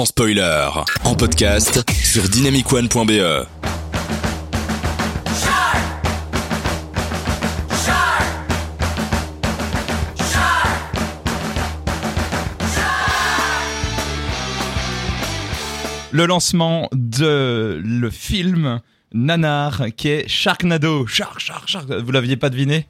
sans spoiler. En podcast sur dynamicone.be. le lancement de le film Nanar qui est Sharknado. Shark, Shark, Shark. Vous l'aviez pas deviné?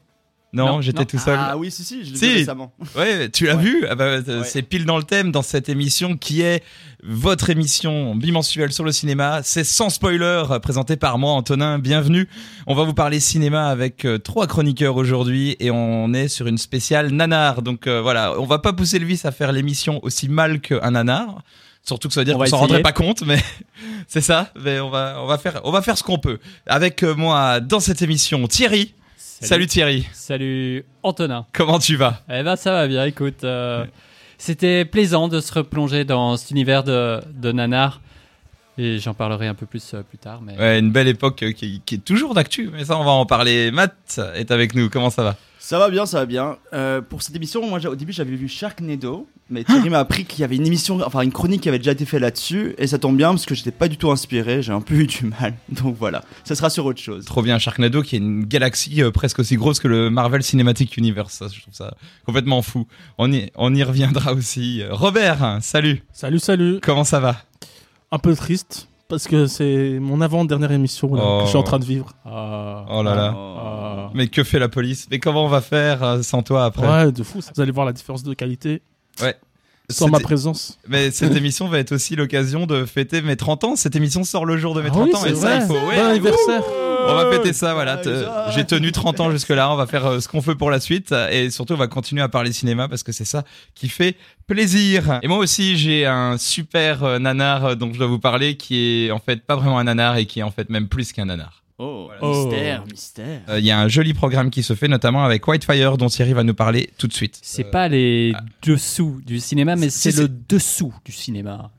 Non, Non, j'étais tout seul. Ah oui, si, si, je l'ai Si. vu récemment. Ouais, tu l'as Ouais. vu Ah bah, Ouais. C'est pile dans le thème dans cette émission qui est votre émission bimensuelle sur le cinéma. C'est sans spoiler, présenté par moi, Antonin. Bienvenue. On va vous parler cinéma avec euh, trois chroniqueurs aujourd'hui et on est sur une spéciale nanar. Donc euh, voilà, on va pas pousser le vice à faire l'émission aussi mal qu'un nanar. Surtout que ça veut dire On qu'on s'en rendrait pas compte, mais c'est ça. Mais on va, on va faire, on va faire ce qu'on peut. Avec euh, moi dans cette émission, Thierry. Salut Thierry. Salut Antonin. Comment tu vas? Eh ben ça va bien, écoute. euh, C'était plaisant de se replonger dans cet univers de, de nanar. Et j'en parlerai un peu plus euh, plus tard. Mais... Ouais, une belle époque euh, qui, qui est toujours d'actu, mais ça on va en parler. Matt est avec nous, comment ça va? Ça va bien, ça va bien. Euh, pour cette émission, moi j'ai- au début j'avais vu Sharknado, mais Thierry m'a appris qu'il y avait une émission, enfin une chronique qui avait déjà été faite là-dessus, et ça tombe bien parce que j'étais pas du tout inspiré, j'ai un peu eu du mal. Donc voilà, ça sera sur autre chose. Trop bien, Sharknado qui est une galaxie euh, presque aussi grosse que le Marvel Cinematic Universe. Ça, je trouve ça complètement fou. On y, on y reviendra aussi. Euh, Robert, salut, Salut, salut. comment ça va? Un peu triste parce que c'est mon avant-dernière émission là, Oh. que je suis en train de vivre. Ah. Oh là là. Ah. Mais que fait la police? Mais comment on va faire euh, sans toi après? Ouais, de fou. ça. Vous allez voir la différence de qualité Ouais. Sans ma présence. Mais cette émission va être aussi l'occasion de fêter mes 30 ans. Cette émission sort le jour de mes Ah 30 oui, ans et ça, il faut. ouais, Bon anniversaire. On va fêter ça, voilà. Ah, Te-. J'ai tenu 30 ans jusque-là. On va faire euh, ce qu'on peut pour la suite. Et surtout, on va continuer à parler cinéma parce que c'est ça qui fait plaisir. Et moi aussi, j'ai un super euh, nanar euh, dont je dois vous parler qui est en fait pas vraiment un nanar et qui est en fait même plus qu'un nanar. Oh, Oh. mystère, mystère. Euh, Il y a un joli programme qui se fait, notamment avec Whitefire, dont Thierry va nous parler tout de suite. C'est pas les ah. dessous du cinéma, mais c'est le dessous du cinéma.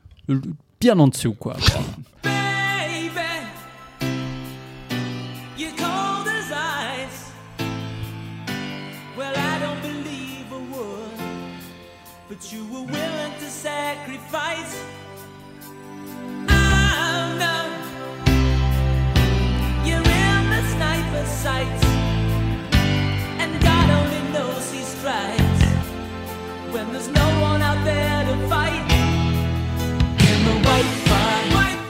Bien en dessous, quoi.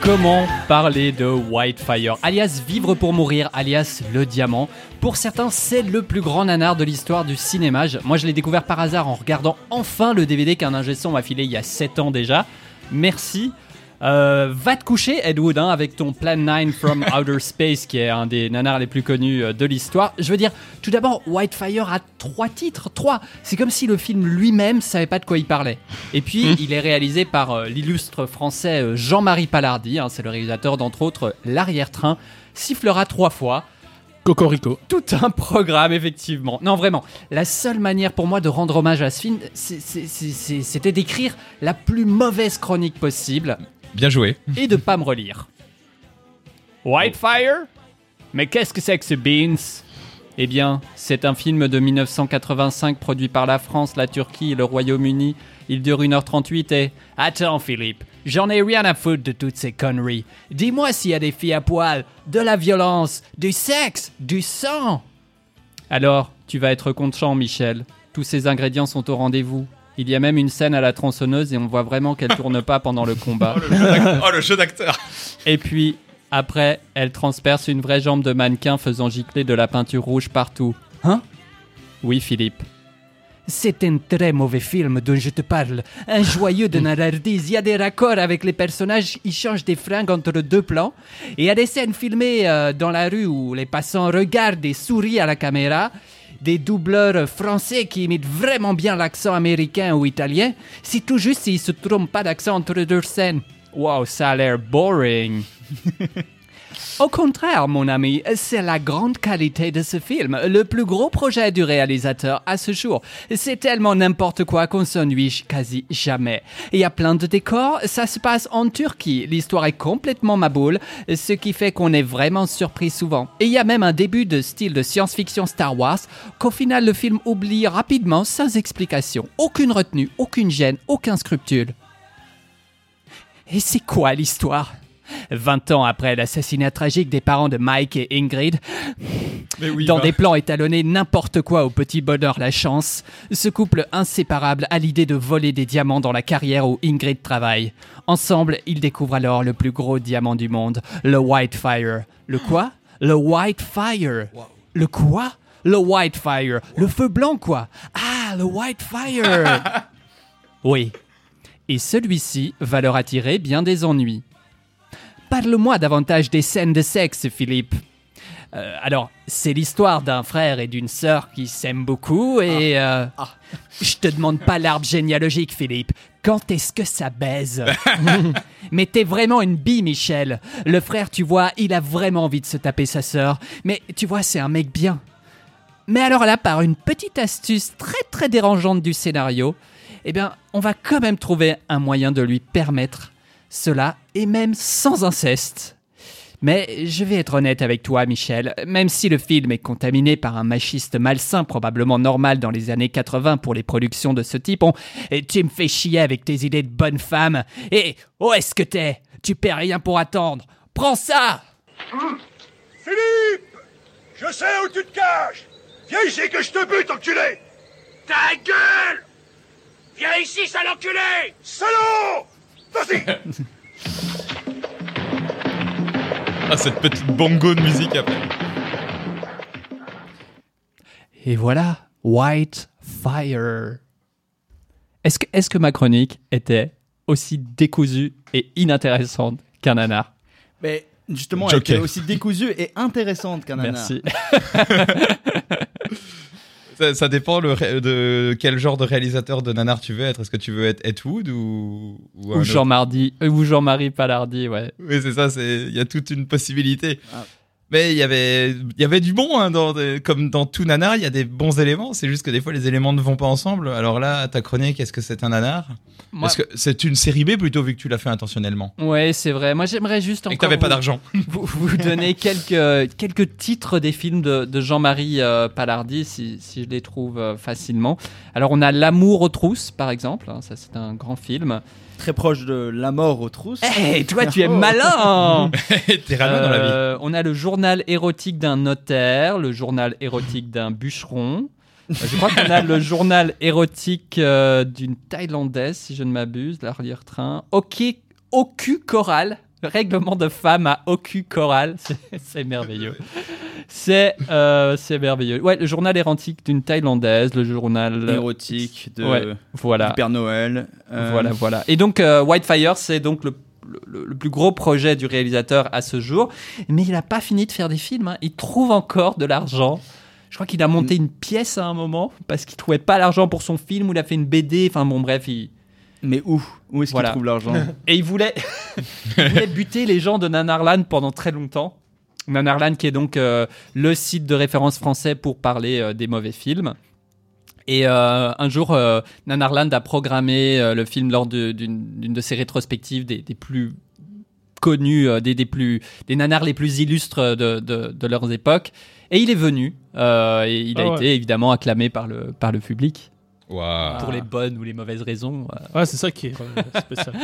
Comment parler de Whitefire, alias Vivre pour mourir, alias Le Diamant? Pour certains, c'est le plus grand nanar de l'histoire du cinéma. Moi, je l'ai découvert par hasard en regardant enfin le DVD qu'un ingé m'a filé il y a 7 ans déjà. Merci. Euh, va te coucher, Ed Wood, hein, avec ton Plan 9 from Outer Space, qui est un des nanars les plus connus euh, de l'histoire. Je veux dire, tout d'abord, Whitefire a trois titres. Trois C'est comme si le film lui-même savait pas de quoi il parlait. Et puis, il est réalisé par euh, l'illustre français Jean-Marie Palardy. hein, c'est le réalisateur, d'entre autres, L'arrière-train. Sifflera trois fois Cocorico. tout un programme, effectivement. Non, vraiment, la seule manière pour moi de rendre hommage à ce film, c'était d'écrire la plus mauvaise chronique possible Bien joué. et de pas me relire. Whitefire? Mais qu'est-ce que c'est que ce Beans? Eh bien, c'est un film de 1985 produit par la France, la Turquie et le Royaume-Uni. Il dure 1h38 et... Attends Philippe, j'en ai rien à foutre de toutes ces conneries. Dis-moi s'il y a des filles à poil, de la violence, du sexe, du sang Alors, tu vas être content Michel. Tous ces ingrédients sont au rendez-vous. Il y a même une scène à la tronçonneuse et on voit vraiment qu'elle tourne pas pendant le combat. Oh, le jeu d'acteur Et puis, après, elle transperce une vraie jambe de mannequin faisant gicler de la peinture rouge partout. Hein? Oui, Philippe. C'est un très mauvais film dont je te parle. Un joyeux de nanardise. Il y a des raccords avec les personnages, ils changent des fringues entre deux plans. Et il y a des scènes filmées euh, dans la rue où les passants regardent et sourient à la caméra. Des doubleurs français qui imitent vraiment bien l'accent américain ou italien. C'est tout juste s'ils se trompent pas d'accent entre deux scènes. Wow, ça a l'air boring. Au contraire, mon ami, c'est la grande qualité de ce film, le plus gros projet du réalisateur à ce jour. C'est tellement n'importe quoi qu'on s'ennuie quasi jamais. Il y a plein de décors, ça se passe en Turquie, l'histoire est complètement maboule, ce qui fait qu'on est vraiment surpris souvent. Et il y a même un début de style de science-fiction Star Wars qu'au final le film oublie rapidement sans explication. Aucune retenue, aucune gêne, aucun scrupule. Et c'est quoi l'histoire? 20 ans après l'assassinat tragique des parents de Mike et Ingrid, Mais oui, dans bah. des plans étalonnés n'importe quoi au petit bonheur la chance, ce couple inséparable a l'idée de voler des diamants dans la carrière où Ingrid travaille. Ensemble, ils découvrent alors le plus gros diamant du monde, le Whitefire. Le quoi? Le Whitefire. Le quoi? Le Whitefire. Le feu blanc quoi Ah, le Whitefire. oui. Et celui-ci va leur attirer bien des ennuis. Parle-moi davantage des scènes de sexe, Philippe. Euh, alors, c'est l'histoire d'un frère et d'une sœur qui s'aiment beaucoup et... euh, Je te demande pas l'arbre généalogique, Philippe. Quand est-ce que ça baise? Mais t'es vraiment une bille, Michel. Le frère, tu vois, il a vraiment envie de se taper sa sœur. Mais tu vois, c'est un mec bien. Mais alors là, par une petite astuce très très dérangeante du scénario, eh bien, on va quand même trouver un moyen de lui permettre cela, et même sans inceste. Mais je vais être honnête avec toi, Michel, même si le film est contaminé par un machiste malsain probablement normal dans les années 80 pour les productions de ce type, tu me fais chier avec tes idées de bonne femme. Et où est-ce que t'es? Tu perds rien pour attendre. Prends ça! Philippe! Je sais où tu te caches! Viens ici que je te bute, enculé! Ta gueule! Viens ici, sale enculé! Salaud Vas-y Ah, cette petite bongo de musique après. Et voilà, White Fire. Est-ce que, est que ma chronique était aussi décousue et inintéressante qu'un nanar? Mais justement, elle Joker. était aussi décousue et intéressante qu'un nanar. Merci. Ça, ça dépend le ré- de quel genre de réalisateur de nanar tu veux être. Est-ce que tu veux être Ed Wood ou, ou Ou autre Jean Jean-Marie Palardi, ouais. Oui, c'est ça, c'est il y a toute une possibilité. Ah. Mais il y avait il y avait du bon hein, dans comme dans tout nanar, il y a des bons éléments, c'est juste que des fois les éléments ne vont pas ensemble. Alors là, ta chronique, est-ce que c'est un nanar? Moi- Parce que c'est une série B plutôt vu que tu l'as fait intentionnellement? Ouais, c'est vrai. Moi, j'aimerais juste et que t'avais pas d'argent. vous, vous donner quelques, quelques titres des films de, de Jean-Marie euh, Palardi, si, si je les trouve euh, facilement. Alors, on a L'amour aux trousses, par exemple. hein, ça, c'est un grand film. Très proche de La mort aux trousses. Hé, toi, tu es malin T'es râleux dans la vie. Euh, On a le journal érotique d'un notaire, le journal érotique d'un bûcheron. Euh, Je crois qu'on a le journal érotique euh, d'une Thaïlandaise, si je ne m'abuse, l'arrière-train. Ok, Ocu Choral, règlement de femme à Ocu Choral. C'est- merveilleux. C'est euh, merveilleux. Ouais, le journal érotique d'une Thaïlandaise, le journal. Érotique de Ouais, voilà. du Père Noël. euh, Voilà, voilà. Et donc, euh, Whitefire, c'est donc le, le- le plus gros projet du réalisateur à ce jour. Mais il n'a pas fini de faire des films. hein. Il trouve encore de l'argent. Je crois qu'il a monté une pièce à un moment parce qu'il trouvait pas l'argent pour son film ou il a fait une BD. Enfin bon, bref. il- Mais où Où est-ce Voilà. qu'il trouve l'argent Et il voulait... il voulait buter les gens de Nanarland pendant très longtemps. Nanarland qui est donc euh, le site de référence français pour parler euh, des mauvais films. Et euh, un jour, euh, Nanarland a programmé euh, le film lors d'une de ses rétrospectives des, des plus connus, euh, des, des, plus, des nanars les plus illustres de, de, de leurs époques. Et il est venu. euh, et il a Ah ouais. été évidemment acclamé par le, par le public. Pour les bonnes ou les mauvaises raisons. euh. Ouais, c'est ça qui est euh, spécial.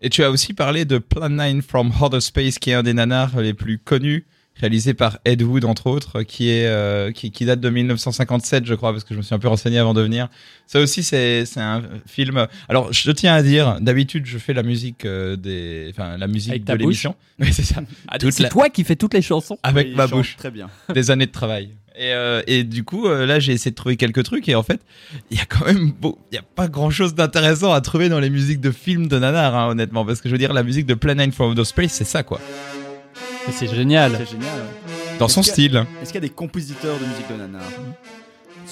Et tu as aussi parlé de Plan 9 from Outer Space, qui est un des nanars les plus connus, réalisé par Ed Wood entre autres, qui est euh, qui, qui date de 1957, je crois, parce que je me suis un peu renseigné avant de venir. Ça aussi, c'est c'est un film. Alors, je tiens à dire, d'habitude, je fais la musique euh, des, enfin, la musique Avec de ta l'émission. Oui, c'est ça. Toute C'est la- toi qui fais toutes les chansons avec Oui, ma bouche. Très bien. des années de travail. Et, euh, et du coup, euh, là, j'ai essayé de trouver quelques trucs et en fait, il y a quand même, beau- il y a pas grand chose d'intéressant à trouver dans les musiques de films de nanar, hein, honnêtement, parce que je veux dire, la musique de Plan 9 from Outer Space, c'est ça, quoi, C'est génial. C'est génial. ouais. dans son style. Est-ce qu'il y a des compositeurs de musique de nanar?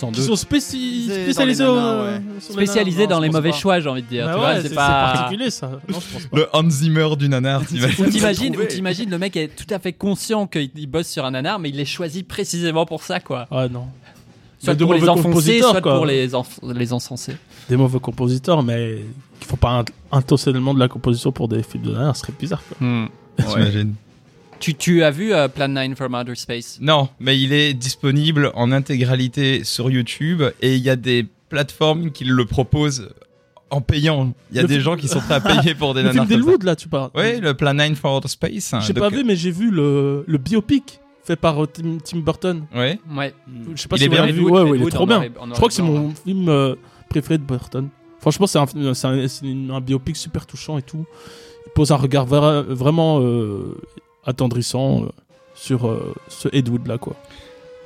Sans Qui sont spéci- C'est dans spécialisés les au- nanas, ouais. sur les Spécialisé nanas. dans les pense mauvais pas. choix, j'ai envie de dire. Bah tu ouais, vois, c'est c'est c'est pas. particulier ça. Non, je pense pas. Le Hans Zimmer du nanar, t'imagines Ou t'imagines, trouver. ou t'imagines le mec est tout à fait conscient qu'il il bosse sur un nanar, mais il les choisit précisément pour ça, quoi. Ah non. Soit Mais de pour les mauvais enfoncer, compositeurs, soit quoi. pour les, enf- les encenser. Des mauvais compositeurs, mais qui font pas un intentionnellement de la composition pour des films de nanar, ce serait bizarre. Quoi. T'imagines Tu, tu as vu euh, Plan 9 from Outer Space? Non, mais il est disponible en intégralité sur YouTube et il y a des plateformes qui le proposent en payant. Il y a Le des film- gens qui sont prêts à payer pour des Le film nanars. ça. d'Elwood, là, tu parles. Oui, le Plan 9 for Outer Space. hein, J'ai donc, pas vu, mais j'ai vu le, le biopic fait par euh, Tim, Tim Burton. Ouais. Ouais. Je sais pas Il si est vous bien, l'avez vu. Wood, Ouais, il est Wood trop en bien. Je crois que c'est mon film euh, préféré de Burton. Franchement, c'est un, c'est un, un biopic super touchant et tout. Il pose un regard vra- vraiment euh, attendrissant euh, sur euh, ce Ed Wood là, quoi.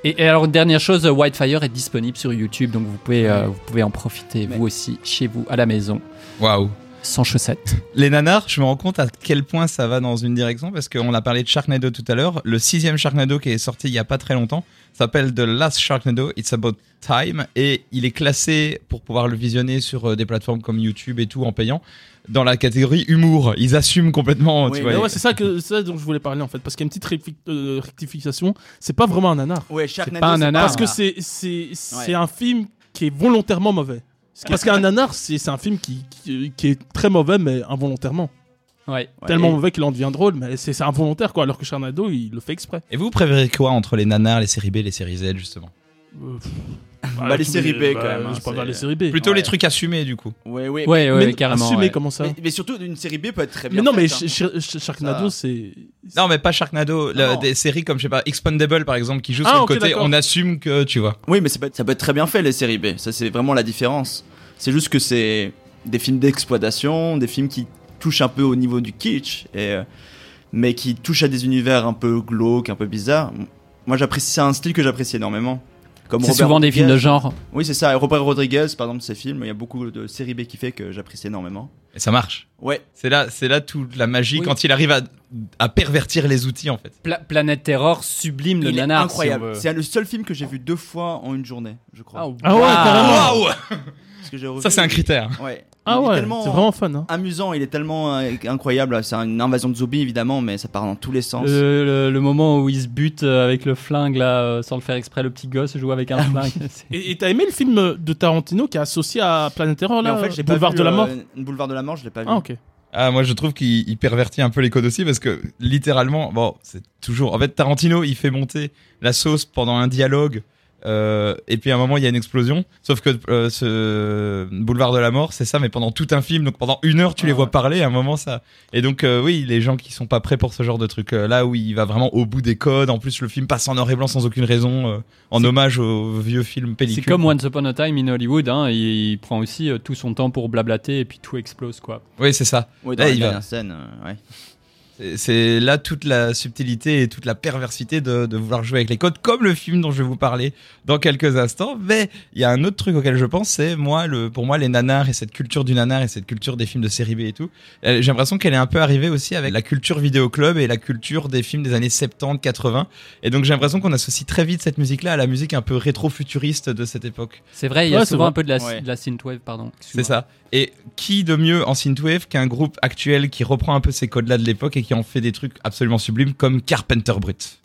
Et, et alors, dernière chose, euh, Whitefire est disponible sur YouTube, donc vous pouvez, euh, vous pouvez en profiter, Mais- vous aussi, chez vous, à la maison, Waouh. sans chaussettes. Les nanars, je me rends compte à quel point ça va dans une direction parce qu'on a parlé de Sharknado tout à l'heure. Le sixième Sharknado qui est sorti il y a pas très longtemps s'appelle The Last Sharknado. It's About Time et il est classé pour pouvoir le visionner sur des plateformes comme YouTube et tout en payant dans la catégorie humour. Ils assument complètement. Oui, tu mais vois. Ouais, c'est ça que ça dont je voulais parler en fait, parce qu'il y a une petite euh, rectification. C'est pas vraiment un nanar. Ouais, Sharknado, pas un nanar. Parce que c'est c'est c'est Ouais. un film qui est volontairement mauvais. Parce qu'un nanar, c'est c'est un film qui, qui, qui est très mauvais, mais involontairement. Ouais. Ouais, Tellement et- mauvais qu'il en devient drôle, mais c'est c'est involontaire, quoi. Alors que Charnado, il le fait exprès. Et vous préférez quoi entre les nanars, les séries B, les séries Z justement? Euh, Bah, les tous séries B, bah, quand même, hein, Je préfère c'est- les séries B. Plutôt Ouais. les trucs assumés du coup. Ouais, ouais. Ouais, ouais, mais carrément. assumé, ouais. comment ça Mais, mais surtout, une série B peut être très bien. Mais non, mais faite, hein. Sh- Sh- Sharknado, Ça- c'est. Non, mais pas Sharknado. des séries comme je sais pas Expandable par exemple qui jouent Ah, sur le côté. On assume que tu vois. Oui, mais c'est pas- ça peut être très bien fait, les séries B. Ça, c'est vraiment la différence. C'est juste que c'est des films d'exploitation, des films qui touchent un peu au niveau du kitsch, et, euh, mais qui touchent à des univers un peu glauques, un peu bizarres. Moi, j'apprécie, c'est un style que j'apprécie énormément. Comme C'est souvent des films de genre. Oui, c'est ça. Et Robert Rodriguez, par exemple, ses films, il y a beaucoup de séries B qui fait que j'apprécie énormément. Et ça marche. Ouais. C'est là, c'est là toute la magie Oui. quand il arrive à, à pervertir les outils en fait. Pla- Planète Terror sublime le il nanar. si incroyable. veut. c'est le seul film que j'ai vu deux fois en une journée, je crois. Ah, Ah ouais, carrément. Waouh Parce que j'ai revu- Ça c'est un critère. Ouais. Ah Il ouais, c'est vraiment fun. Hein. amusant, il est tellement euh, incroyable. C'est une invasion de zombies évidemment, mais ça part dans tous les sens. Le, le- le moment où il se bute euh, avec le flingue là, euh, sans le faire exprès, le petit gosse joue avec un flingue. C'est- Et t'as aimé le film de Tarantino qui est associé à Planet Terror mais là en fait, j'ai pas Boulevard vu, de la Mort euh, Boulevard de la Mort, je l'ai pas vu. Ah, ok. Ah moi je trouve qu'il il pervertit un peu les codes aussi parce que littéralement bon c'est toujours en fait Tarantino il fait monter la sauce pendant un dialogue euh, et puis à un moment il y a une explosion sauf que euh, ce boulevard de la mort c'est ça mais pendant tout un film donc pendant une heure tu les Ah vois ouais. parler à un moment ça et donc euh, oui les gens qui sont pas prêts pour ce genre de truc euh, là où il va vraiment au bout des codes en plus le film passe en noir et blanc sans aucune raison euh, en hommage au vieux film pellicule C'est comme Once Upon a Time in Hollywood, hein, il, il prend aussi euh, tout son temps pour blablater et puis tout explose quoi. oui c'est ça Oui, dans Là, la il va. scène, euh, ouais. C'est- là toute la subtilité et toute la perversité de, de vouloir jouer avec les codes, comme le film dont je vais vous parler dans quelques instants. Mais il y a un autre truc auquel je pense, c'est moi, le, pour moi, les nanars et cette culture du nanar et cette culture des films de série B et tout. euh, J'ai l'impression qu'elle est un peu arrivée aussi avec la culture vidéoclub et la culture des films des années 70, 80. Et donc j'ai l'impression qu'on associe très vite cette musique-là à la musique un peu rétro-futuriste de cette époque. C'est vrai, il y a Ouais, souvent un peu de la, Ouais. de la synthwave, pardon. C'est ça. Et qui de mieux en synthwave qu'un groupe actuel qui reprend un peu ces codes-là de l'époque et qui en fait des trucs absolument sublimes comme Carpenter Brut.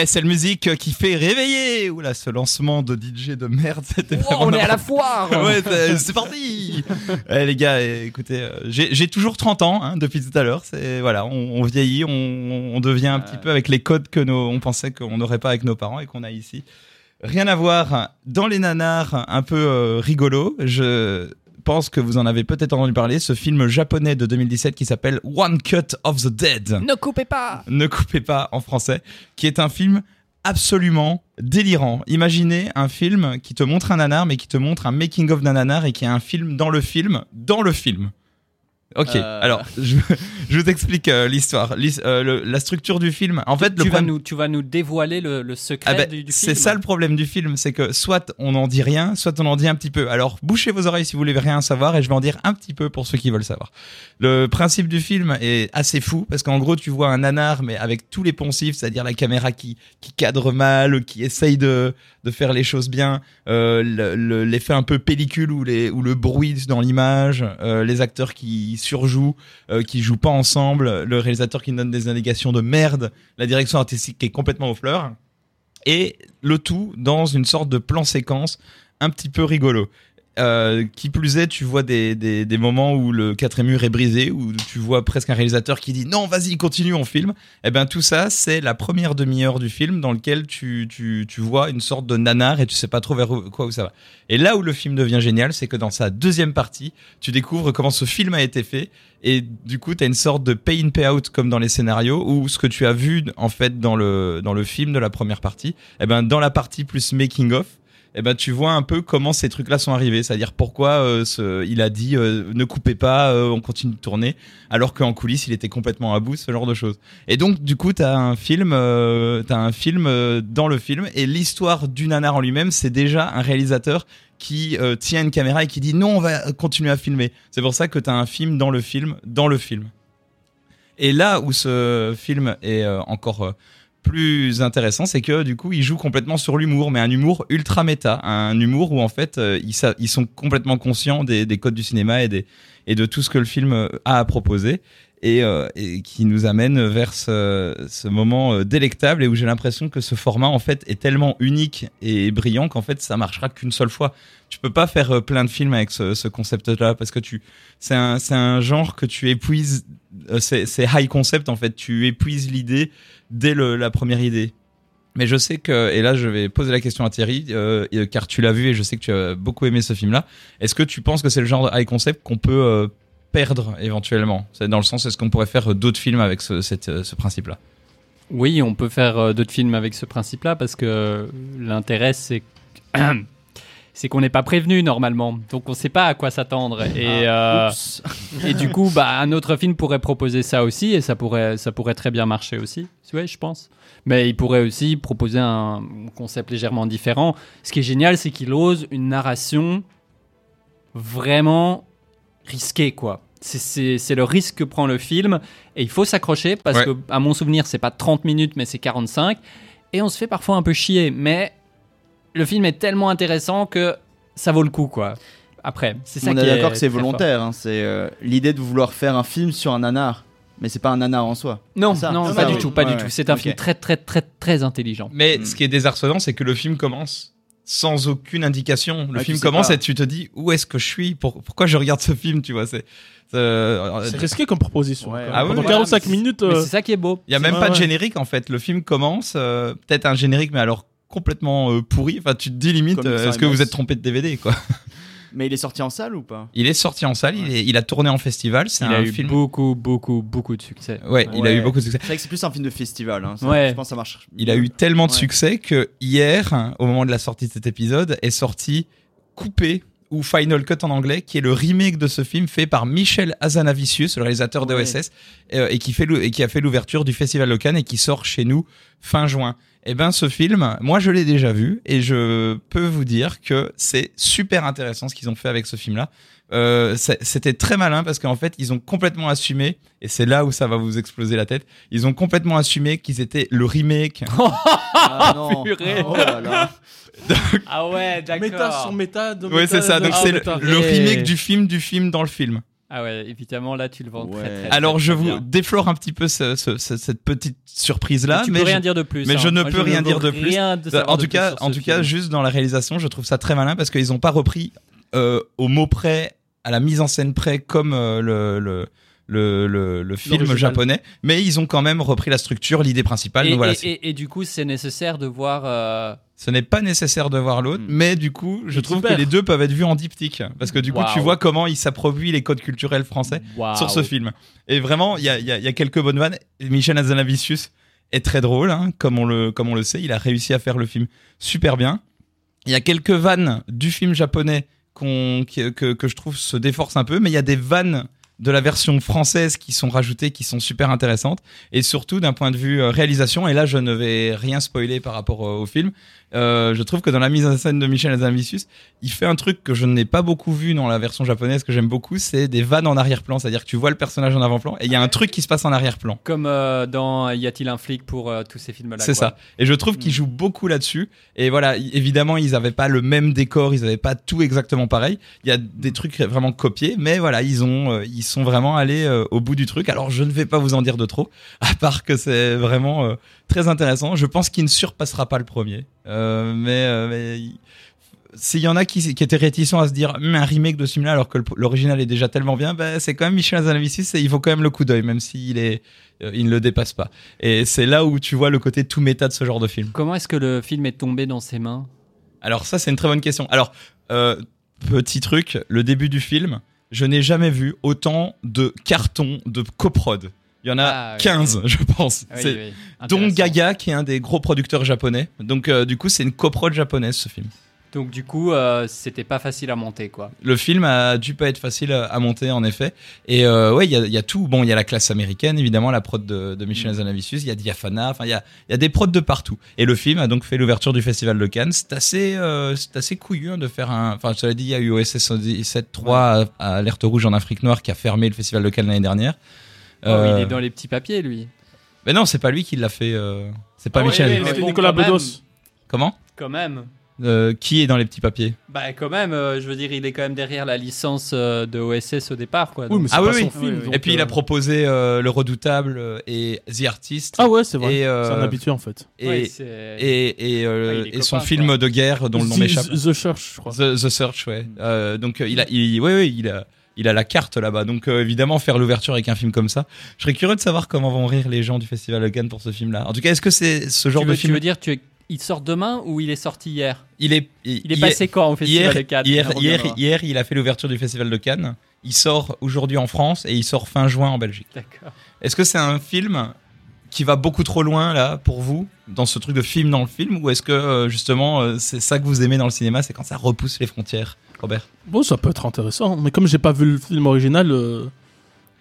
Eh, c'est la musique qui fait réveiller Oula, ce lancement de DJ de merde, c'était Oh, vraiment on est à la foire Ouais, c'est parti Eh, Les gars, écoutez, euh, j'ai toujours 30 ans hein, depuis tout à l'heure. C'est Voilà, on, on vieillit, on, on devient un petit peu avec les codes que nos, on pensait qu'on n'aurait pas avec nos parents et qu'on a ici. Rien à voir. Dans les nanars un peu euh, rigolo, je pense que vous en avez peut-être entendu parler, ce film japonais de 2017 qui s'appelle One Cut of the Dead. Ne coupez pas Ne coupez pas en français, qui est un film absolument délirant. Imaginez un film qui te montre un nanar, mais qui te montre un making of d'un nanar et qui est un film dans le film, dans le film. Ok, Euh. alors je, je vous explique euh, l'histoire, L'his- euh, le- la structure du film. En fait, le tu, vas problème- nous, tu vas nous dévoiler le, le secret ah ben, du, du c'est film. ça le problème du film, c'est que soit on n'en dit rien, soit on en dit un petit peu. Alors bouchez vos oreilles si vous voulez rien savoir et je vais en dire un petit peu pour ceux qui veulent savoir. Le principe du film est assez fou parce qu'en gros tu vois un nanar mais avec tous les poncifs, c'est-à-dire la caméra qui, qui cadre mal, qui essaye de, de faire les choses bien, euh, le- le- l'effet un peu pellicule ou, les, ou le bruit dans l'image, euh, les acteurs qui surjouent, euh, qui jouent pas ensemble, le réalisateur qui donne des indications de merde, la direction artistique qui est complètement aux fleurs et le tout dans une sorte de plan séquence un petit peu rigolo. Euh, qui plus est, tu vois des, des, moments où le quatrième mur est brisé, où tu vois presque un réalisateur qui dit non, vas-y, continue, on filme. Et ben tout ça, c'est la première demi-heure du film dans lequel tu, tu, tu vois une sorte de nanar et tu sais pas trop vers quoi où ça va. Et là où le film devient génial, c'est que dans sa deuxième partie, tu découvres comment ce film a été fait et du coup, tu as une sorte de pay in pay out comme dans les scénarios où ce que tu as vu en fait dans le dans le film de la première partie, eh ben dans la partie plus making of, eh ben tu vois un peu comment ces trucs-là sont arrivés, c'est-à-dire pourquoi euh, il a dit euh, ne coupez pas, euh, on continue de tourner, alors qu'en coulisses il était complètement à bout, ce genre de choses. Et donc du coup t'as un film, t'as un film dans le film et l'histoire du nanar en lui-même, c'est déjà un réalisateur qui tient une caméra et qui dit non on va continuer à filmer. C'est pour ça que t'as un film dans le film dans le film. Et là où ce film est encore plus intéressant, c'est que du coup, il joue complètement sur l'humour, mais un humour ultra méta, un humour où en fait, euh, ils, ils sont complètement conscients des, des codes du cinéma et, de tout ce que le film euh, a à proposer. Et, euh, et qui nous amène vers ce, moment délectable et où j'ai l'impression que ce format en fait est tellement unique et brillant qu'en fait ça marchera qu'une seule fois. Tu peux pas faire plein de films avec ce, ce concept-là parce que tu c'est un c'est un genre que tu épuises c'est high concept en fait tu épuises l'idée dès le- la première idée. Mais je sais que, et là je vais poser la question à Thierry, euh, car tu l'as vu et je sais que tu as beaucoup aimé ce film-là. Est-ce que tu penses que c'est le genre de high concept qu'on peut euh, perdre éventuellement? C'est dans le sens, est-ce qu'on pourrait faire euh, d'autres films avec ce, cette, ce principe-là? Oui, on peut faire d'autres films avec ce principe-là parce que l'intérêt, c'est c'est qu'on n'est pas prévenu normalement, donc on ne sait pas à quoi s'attendre. Et, euh, Oups. et du coup, bah, un autre film pourrait proposer ça aussi, et ça pourrait, ça pourrait très bien marcher aussi. Ouais, je pense. Mais il pourrait aussi proposer un concept légèrement différent. Ce qui est génial, c'est qu'il ose une narration vraiment risquée, quoi. C'est le risque que prend le film, et il faut s'accrocher parce Ouais. que, à mon souvenir, c'est pas 30 minutes, mais c'est 45. Et on se fait parfois un peu chier, mais le film est tellement intéressant que ça vaut le coup, quoi. Après, c'est ça On qui est d'accord que c'est volontaire. hein, C'est euh, l'idée de vouloir faire un film sur un nanar. Mais c'est pas un nanar en soi. Non, ça. non, pas ça, du oui. tout, pas Ouais, du ouais. tout. C'est un film très, très, très, très intelligent. Mais Mm. ce qui est désarçonnant, c'est que le film commence sans aucune indication. Le Ouais, film commence pas. et tu te dis où est-ce que je suis? Pour- Pourquoi je regarde ce film Tu vois, c'est. euh, C'est risqué comme proposition. Ouais. Ah même. oui, Pendant voilà, 45 mais c'est- minutes. Euh, c'est ça qui est beau. Il y a même Ouais, pas de générique en fait. Le film commence, euh, peut-être un générique, mais alors complètement euh, pourri. Enfin, tu te dis limite, euh, est-ce que vous êtes trompé de DVD quoi? Mais il est sorti en salle ou pas? Il est sorti en salle, il, est- il a tourné en festival. C'est Il a un eu film. beaucoup, beaucoup, beaucoup de succès. Ouais, il a eu beaucoup de succès. C'est vrai que c'est plus un film de festival. Hein. Ça, Ouais. Je pense que ça marche. Il a eu tellement de Ouais. succès que hier, au moment de la sortie de cet épisode, est sorti Coupé ou Final Cut en anglais, qui est le remake de ce film fait par Michel Hazanavicius, le réalisateur Ouais. d'OSS, euh, et qui fait et qui a fait l'ouverture du Festival de Cannes et qui sort chez nous fin juin. Eh ben, ce film, moi, je l'ai déjà vu et je peux vous dire que c'est super intéressant ce qu'ils ont fait avec ce film-là. Euh, C'était très malin parce qu'en fait, ils ont complètement assumé, et c'est là où ça va vous exploser la tête, ils ont complètement assumé qu'ils étaient le remake Ah non. Purée. Oh là là. Ah ouais, Méta sur méta. de Ouais, méta, c'est ça. Donc ah, c'est le, Et- remake du film du film dans le film. Ah ouais, évidemment, là, tu le vends très, Ouais. très, très, Alors je très vous bien. déflore un petit peu ce- ce- ce- cette petite surprise là, tu mais peux je- rien dire de plus. mais hein. je ne Moi, peux rien dire de plus. rien de savoir en de tout plus cas, en tout cas, juste dans la réalisation, je trouve ça très malin parce qu'ils n'ont pas repris euh, au mot près, à la mise en scène près, comme euh, le, le, le, le, le film japonais, mais ils ont quand même repris la structure, l'idée principale. Et, donc voilà, et- c'est- et- et du coup, c'est nécessaire de voir. euh, ce n'est pas nécessaire de voir l'autre, Mm. mais du coup, je trouve super. que les deux peuvent être vus en diptyque parce que du coup, tu vois comment ils s'approprient les codes culturels français sur ce film. Et vraiment, il y a, il y a- il y a quelques bonnes vannes. Michel Hazanavicius est très drôle, hein, comme, on le, comme on le sait. Il a réussi à faire le film super bien. Il y a quelques vannes du film japonais que, que je trouve se déforcent un peu, mais il y a des vannes de la version française qui sont rajoutées, qui sont super intéressantes. Et surtout d'un point de vue euh, réalisation, et là je ne vais rien spoiler par rapport euh, au film, euh, je trouve que dans la mise en scène de Michel Hazanavicius, il fait un truc que je n'ai pas beaucoup vu dans la version japonaise, que j'aime beaucoup, c'est des vannes en arrière-plan. C'est-à-dire que tu vois le personnage en avant-plan et il y a un truc qui se passe en arrière-plan. Comme euh, dans Y a-t-il un flic pour euh, tous ces films-là. C'est ça. Et je trouve qu'ils jouent beaucoup là-dessus. Et voilà, évidemment, ils n'avaient pas le même décor, ils n'avaient pas tout exactement pareil. Il y a des trucs vraiment copiés, mais voilà, ils ont, ils sont vraiment allés au bout du truc. Alors, je ne vais pas vous en dire de trop, à part que c'est vraiment très intéressant. Je pense qu'il ne surpassera pas le premier, Euh, mais, euh, mais il- s'il y en a qui, qui étaient réticents à se dire un remake de ce film-là alors que l'original est déjà tellement bien, bah, c'est quand même Michel Hazanavicius et il faut quand même le coup d'œil, même s'il est, euh, il ne le dépasse pas. Et c'est là où tu vois le côté tout méta de ce genre de film. Comment est-ce que le film est tombé dans ses mains? Alors ça, c'est une très bonne question. Alors, euh, petit truc, le début du film, je n'ai jamais vu autant de cartons de coprod. Il y en a Ah, oui, 15, je pense. Oui, c'est oui, dont intéressant. Gaga, qui est un des gros producteurs japonais. Donc, euh, du coup, c'est une coprod japonaise, ce film. Donc du coup, euh, c'était pas facile à monter, quoi. Le film a dû pas être facile à à monter, en effet. Et euh, ouais, il y a, il y a tout. Bon, il y a la classe américaine, évidemment, la prod de, de Michel Hazanavicius. Il y a Diafana. Enfin, il y a, il y a des prods de partout. Et le film a donc fait l'ouverture du Festival de Cannes. C'est assez, euh, c'est assez couillu hein, de faire un. Enfin, je te l'ai dit, il y a eu OSS 7-3 à, à Alerte Rouge en Afrique Noire qui a fermé le Festival de Cannes l'année dernière. Oh, Euh, il est dans les petits papiers, lui. Mais non, c'est pas lui qui l'a fait. euh, C'est pas Ah Michel. bon, Nicolas. Bedos. Comment? Quand même. Euh, Qui est dans les petits papiers? Bah quand même, euh, je veux dire, il est quand même derrière la licence euh, de OSS au départ, quoi. Oui, mais c'est Ah pas oui, son oui. film. Oui, oui. donc, Et puis il a euh, proposé euh, Le Redoutable euh, et The Artist. Ah ouais, c'est vrai. Et, euh, C'est un habitué en fait. et, Ouais, c'est- et, et, euh, Ouais, est et son copain, film quoi. de guerre dont le nom The- m'échappe. The Church, je crois. The, The Search, ouais. Euh, donc euh, il a, il, ouais, ouais, il a, il a la carte là-bas. Donc euh, évidemment faire l'ouverture avec un film comme ça, je serais curieux de savoir comment vont rire les gens du Festival de Cannes pour ce film-là. En tout cas, est-ce que c'est ce genre de veux, tu film veux dire, tu il sort demain ou il est sorti hier Il est, Il est passé quand au Festival hier, de Cannes hier, hier, il a fait l'ouverture du Festival de Cannes. Il sort aujourd'hui en France et il sort fin juin en Belgique. D'accord. Est-ce que c'est un film qui va beaucoup trop loin là pour vous dans ce truc de film dans le film ou est-ce que euh, justement euh, c'est ça que vous aimez dans le cinéma, c'est quand ça repousse les frontières, Robert Bon, ça peut être intéressant, mais comme j'ai pas vu le film original, euh,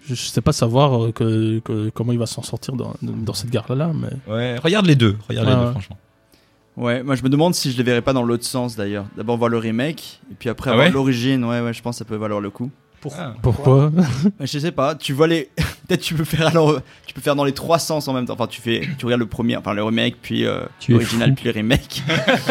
je, sais pas savoir euh, que, que- comment il va s'en sortir dans, dans cette gare-là, mais Ouais, regarde les deux, regarde les Ouais, deux ouais. franchement. Ouais, moi je me demande si je les verrais pas dans l'autre sens d'ailleurs. D'abord voir le remake, et puis après Ah voir ouais? l'origine. Ouais, ouais, je pense que ça peut valoir le coup. Ah. pourquoi je sais pas, tu vois les. Peut-être tu peux faire alors, tu peux faire dans les trois sens en même temps. Enfin, tu fais, tu regardes le premier, enfin le remake, puis euh, Tu es l'original, puis le remake.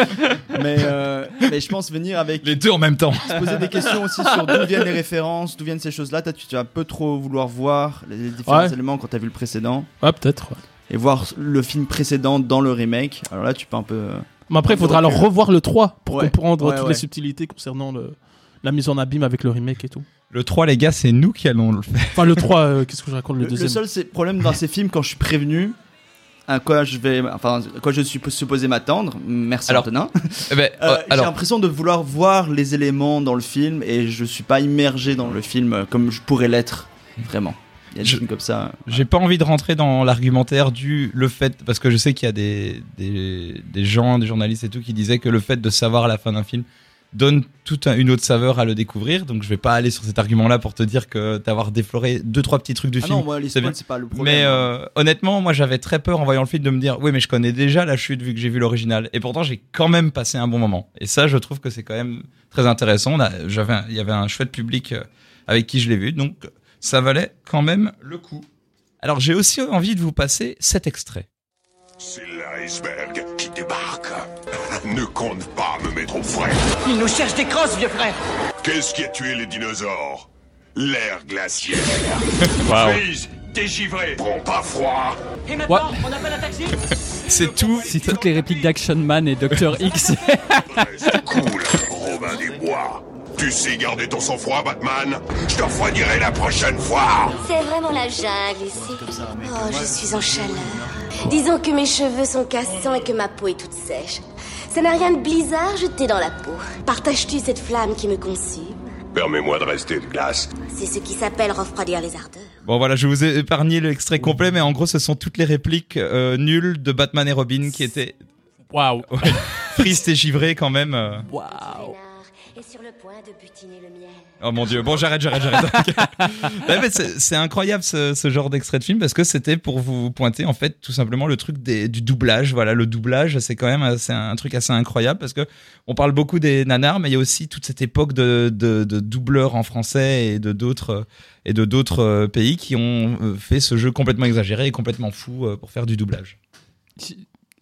mais, euh, mais je pense venir avec Les deux en même temps. se poser des questions aussi sur d'où viennent les références, d'où viennent ces choses-là. Peut-être tu vas un peu trop vouloir voir les différents Ouais. éléments quand t'as vu le précédent Ah, peut-être. et voir le film précédent dans le remake. Alors là, tu peux un peu. euh, Mais après, il faudra alors revoir le 3 pour Ouais. comprendre Ouais, toutes ouais. les subtilités concernant le, la mise en abîme avec le remake et tout. Le 3 les gars, c'est nous qui allons le faire. Enfin, le 3, euh, qu'est-ce que je raconte le, Le, le deuxième seul c'est- problème dans ces films, quand je suis prévenu à quoi je vais, enfin, à quoi je suis supposé m'attendre, merci Alors, Antonin, Eh ben, euh, euh, j'ai l'impression de vouloir voir les éléments dans le film et je suis pas immergé dans le film comme je pourrais l'être, vraiment. Il y a des Je- films comme ça. J'ai pas envie de rentrer dans l'argumentaire du le fait parce que je sais qu'il y a des, des, des gens, des journalistes et tout qui disaient que le fait de savoir la fin d'un film donne toute un- une autre saveur à le découvrir. Donc je vais pas aller sur cet argument-là pour te dire que d'avoir défloré deux trois petits trucs du Ah film. non, moi les c'est bien. spoils c'est pas le problème. mais hein. euh, honnêtement, moi j'avais très peur en voyant le film de me dire oui mais je connais déjà la chute vu que j'ai vu l'original. Et pourtant j'ai quand même passé un bon moment. Et ça je trouve que c'est quand même très intéressant. J'avais, il y avait un chouette public euh, avec qui je l'ai vu, donc ça valait quand même le coup. Alors j'ai aussi envie de vous passer cet extrait. C'est l'iceberg qui débarque. Ne compte pas me mettre au frais. Il nous cherche des crosses, vieux frère Qu'est-ce qui a tué les dinosaures? L'air glaciaire. Waouh. Freeze, t'es givré. Prends pas froid. Et maintenant, Ouais. on appelle un taxi? C'est tout. C'est toutes les répliques d'Action Man et Dr. X. Reste cool, Robin des Bois. Tu sais garder ton sang-froid, Batman? Je te refroidirai la prochaine fois C'est vraiment la jungle ici. Oh, je suis en chaleur. Disons que mes cheveux sont cassants et que ma peau est toute sèche. Ça n'a rien de blizzard jeté dans la peau. Partages-tu cette flamme qui me consume Permets-moi de rester de glace. C'est ce qui s'appelle refroidir les ardeurs. Bon voilà, je vous ai épargné l'extrait complet, mais en gros, ce sont toutes les répliques euh, nulles de Batman et Robin qui étaient Waouh. tristes et givrées quand même. euh. Waouh. Est sur le point de butiner le miel. Oh mon dieu. Bon, j'arrête, j'arrête, j'arrête. Ouais, mais c'est c'est incroyable ce, ce genre d'extrait de film parce que c'était pour vous pointer en fait tout simplement le truc des, du doublage. Voilà, le doublage, c'est quand même assez- un truc assez incroyable parce que on parle beaucoup des nanars, mais il y a aussi toute cette époque de, de, de doubleurs en français et de d'autres et de d'autres euh, pays qui ont euh, fait ce jeu complètement exagéré et complètement fou euh, pour faire du doublage.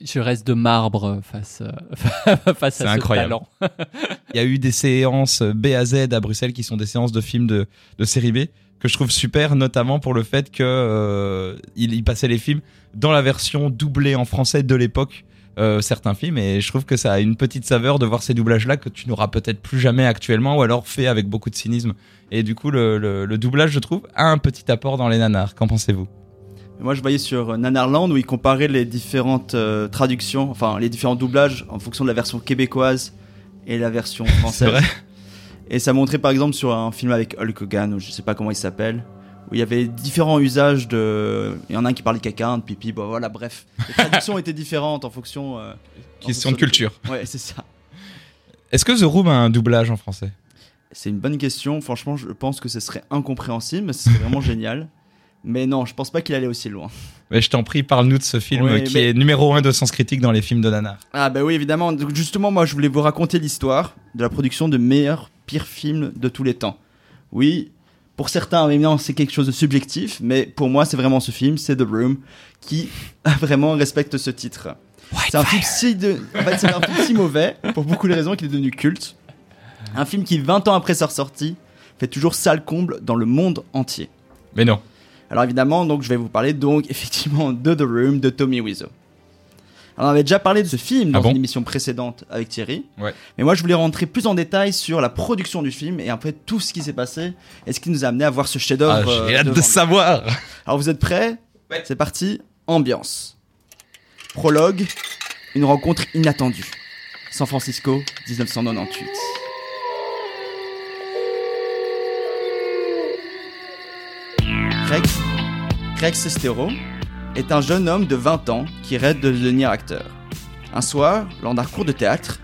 Je reste de marbre face, euh, face C'est à ce incroyable. talent. Il y a eu des séances B à Z à Bruxelles qui sont des séances de films de, de série B que je trouve super, notamment pour le fait que euh, il, il passait les films dans la version doublée en français de l'époque. euh, certains films et je trouve que ça a une petite saveur de voir ces doublages là que tu n'auras peut-être plus jamais actuellement ou alors fait avec beaucoup de cynisme et du coup le, le- le doublage je trouve a un petit apport dans les nanars qu'en pensez-vous? Moi, je voyais sur euh, Nanarland où ils comparaient les différentes euh, traductions, enfin les différents doublages en fonction de la version québécoise et la version française. vrai Et ça montrait par exemple sur un film avec Hulk Hogan, ou je sais pas comment il s'appelle, où il y avait différents usages de. Il y en a un qui parlait de caca, un de pipi, bon voilà, bref. Les traductions étaient différentes en fonction. euh, en question fonction de culture Ouais, c'est ça. est-ce que The Room a un doublage en français? C'est une bonne question. Franchement, je pense que ce serait incompréhensible, mais ce serait vraiment génial. Mais non, je pense pas qu'il allait aussi loin. mais je t'en prie parle-nous de ce film qui mais- est numéro un de sens critique dans les films de nanar Ah bah oui, évidemment. Donc, justement, moi, je voulais vous raconter l'histoire de la production de meilleur pire film de tous les temps. Oui, pour certains, évidemment, c'est quelque chose de subjectif, mais pour moi, c'est vraiment ce film, c'est The Room, qui vraiment respecte ce titre. C'est un film si de... en fait, c'est un film si mauvais, pour beaucoup de raisons, qu'il est devenu culte. Un film qui, 20 ans après sa sortie, fait toujours sale comble dans le monde entier. mais non Alors évidemment, donc je vais vous parler donc effectivement de The Room de Tommy Wiseau. Alors, on avait déjà parlé de ce film dans Ah bon une émission précédente avec Thierry. Ouais. Mais moi, je voulais rentrer plus en détail sur la production du film et en fait tout ce qui s'est passé et ce qui nous a amené à voir ce Ah, chef-d'œuvre. euh, j'ai hâte de savoir Alors vous êtes prêts Ouais. C'est parti. Ambiance. Prologue. Une rencontre inattendue. San Francisco, 1998. Greg Sestero est un jeune homme de 20 ans qui rêve de devenir acteur. Un soir, lors d'un cours de théâtre,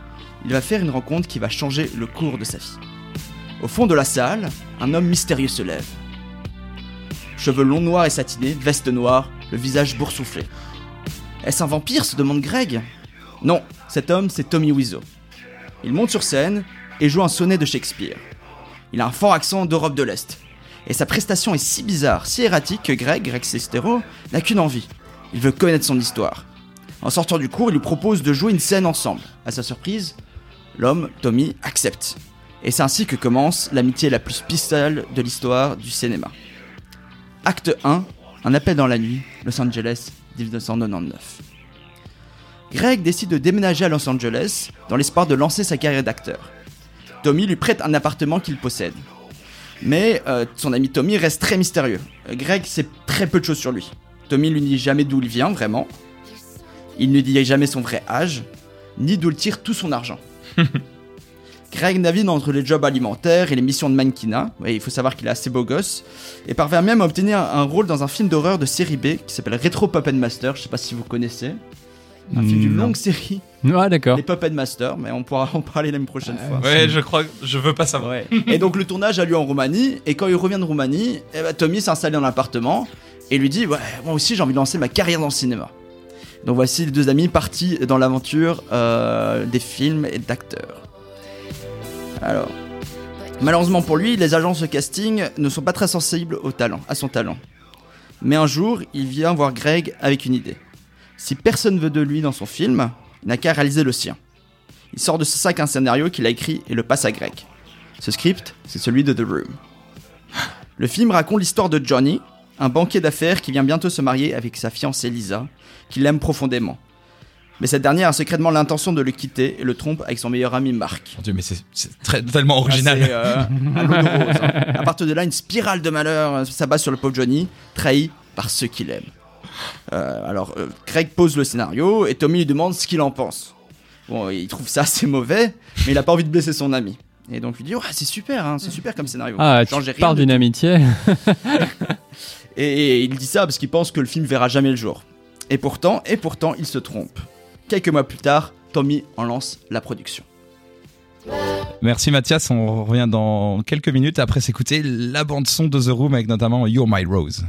il va faire une rencontre qui va changer le cours de sa vie. Au fond de la salle, un homme mystérieux se lève. Cheveux longs noirs et satinés, veste noire, le visage boursouflé. Est-ce un vampire se demande Greg. Non, cet homme c'est Tommy Wiseau. Il monte sur scène et joue un sonnet de Shakespeare. Il a un fort accent d'Europe de l'Est. Et sa prestation est si bizarre, si erratique que Greg, Greg Sestero, n'a qu'une envie. Il veut connaître son histoire. En sortant du cours, il lui propose de jouer une scène ensemble. À sa surprise, l'homme, Tommy, accepte. Et c'est ainsi que commence l'amitié la plus spéciale de l'histoire du cinéma. Acte 1, un appel dans la nuit, Los Angeles, 1999. Greg décide de déménager à Los Angeles dans l'espoir de lancer sa carrière d'acteur. Tommy lui prête un appartement qu'il possède. Mais euh, son ami Tommy reste très mystérieux. Greg sait très peu de choses sur lui. Tommy lui dit jamais d'où il vient vraiment. Il ne dit jamais son vrai âge, ni d'où il tire tout son argent. Greg navigue entre les jobs alimentaires et les missions de mannequinat. Ouais, il faut savoir qu'il est assez beau gosse. Et parvient même à obtenir un rôle dans un film d'horreur de série B qui s'appelle Retro Puppet Master. Je sais pas si vous connaissez. Un film d'une longue série, Ah, d'accord. les Puppet Master, mais on pourra en parler la prochaine fois. Ouais, je crois, je veux pas savoir. Ouais. Et donc le tournage a lieu en Roumanie, et quand il revient de Roumanie, eh ben, Tommy s'installe dans l'appartement et lui dit Ouais, moi aussi j'ai envie de lancer ma carrière dans le cinéma. Donc voici les deux amis partis dans l'aventure euh, des films et d'acteurs. Alors, malheureusement pour lui, les agences de casting ne sont pas très sensibles au talent, à son talent. Mais un jour, il vient voir Greg avec une idée. Si personne veut de lui dans son film, il n'a qu'à réaliser le sien. Il sort de ce sac un scénario qu'il a écrit et le passe à Greg. Ce script, c'est celui de The Room. Le film raconte l'histoire de Johnny, un banquier d'affaires qui vient bientôt se marier avec sa fiancée Lisa, qui l'aime profondément. Mais cette dernière a secrètement l'intention de le quitter et le trompe avec son meilleur ami Mark. Mon Dieu, mais c'est tellement original. Ah, euh, à de rose, hein. À partir de là, une spirale de malheur euh, s'abat sur le pauvre Johnny, trahi par ceux qu'il aime. Euh, alors, euh, Craig pose le scénario et Tommy lui demande ce qu'il en pense. Bon, il trouve ça assez mauvais, mais il a pas envie de blesser son ami. Et donc, il dit Ouais, c'est super, hein, c'est super comme scénario. Ah, Changez tu rien parles d'une amitié. et, et il dit ça parce qu'il pense que le film verra jamais le jour. Et pourtant, et pourtant, il se trompe. Quelques mois plus tard, Tommy en lance la production. Merci Mathias, on revient dans quelques minutes après s'écouter la bande son de The Room avec notamment You're My Rose.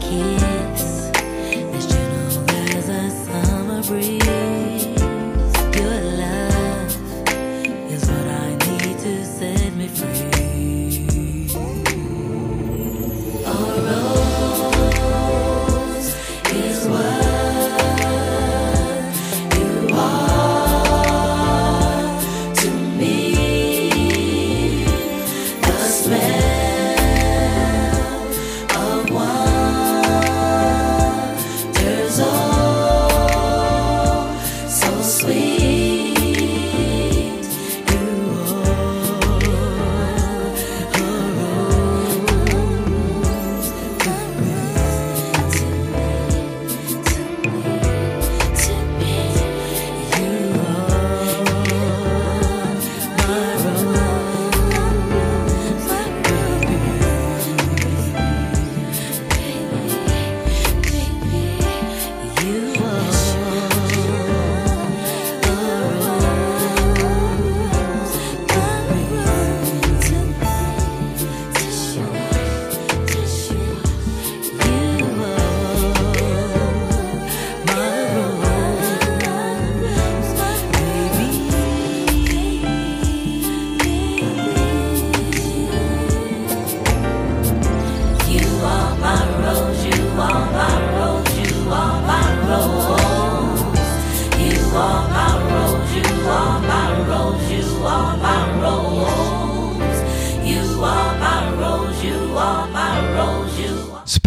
Kiss, as gentle as a summer breeze.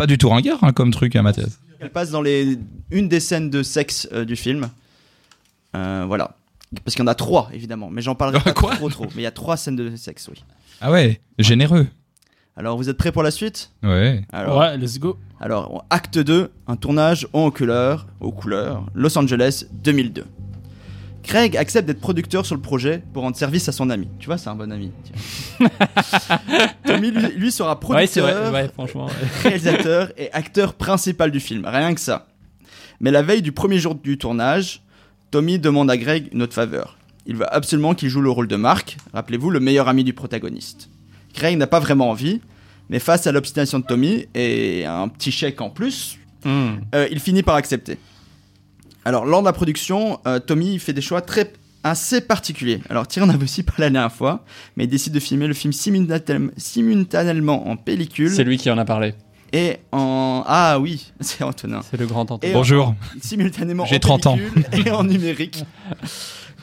Pas du tout ringard hein, comme truc, hein, Mathias. Elle passe dans les... une des scènes de sexe euh, du film. Euh, voilà. Parce qu'il y en a trois, évidemment. Mais j'en parlerai pas Quoi trop trop. Mais il y a trois scènes de sexe, oui. Ah ouais, généreux. Alors, vous êtes prêts pour la suite? Ouais. Alors, Ouais, let's go. alors, acte 2, un tournage en couleur, aux couleurs, Los Angeles 2002. Craig accepte d'être producteur sur le projet pour rendre service à son ami. Tu vois, c'est un bon ami. Tommy, lui, lui sera Ouais, producteur, vrai, ouais, franchement. ouais. réalisateur et acteur principal du film. Rien que ça. Mais la veille du premier jour du tournage, Tommy demande à Greg une autre faveur. Il veut absolument qu'il joue le rôle de Mark, rappelez-vous, le meilleur ami du protagoniste. Greg n'a pas vraiment envie, mais face à l'obstination de Tommy et un petit chèque en plus, Hmm. euh, il finit par accepter. Alors, lors de la production, euh, Tommy fait des choix très assez particuliers. Alors, Thierry en avait aussi parlé la dernière fois, mais il décide de filmer le film simultanément en pellicule C'est lui qui en a parlé. et en ah oui, c'est Antonin. C'est le grand Antoine. Et Bonjour. Simultanément J'ai en 30 ans. et en numérique.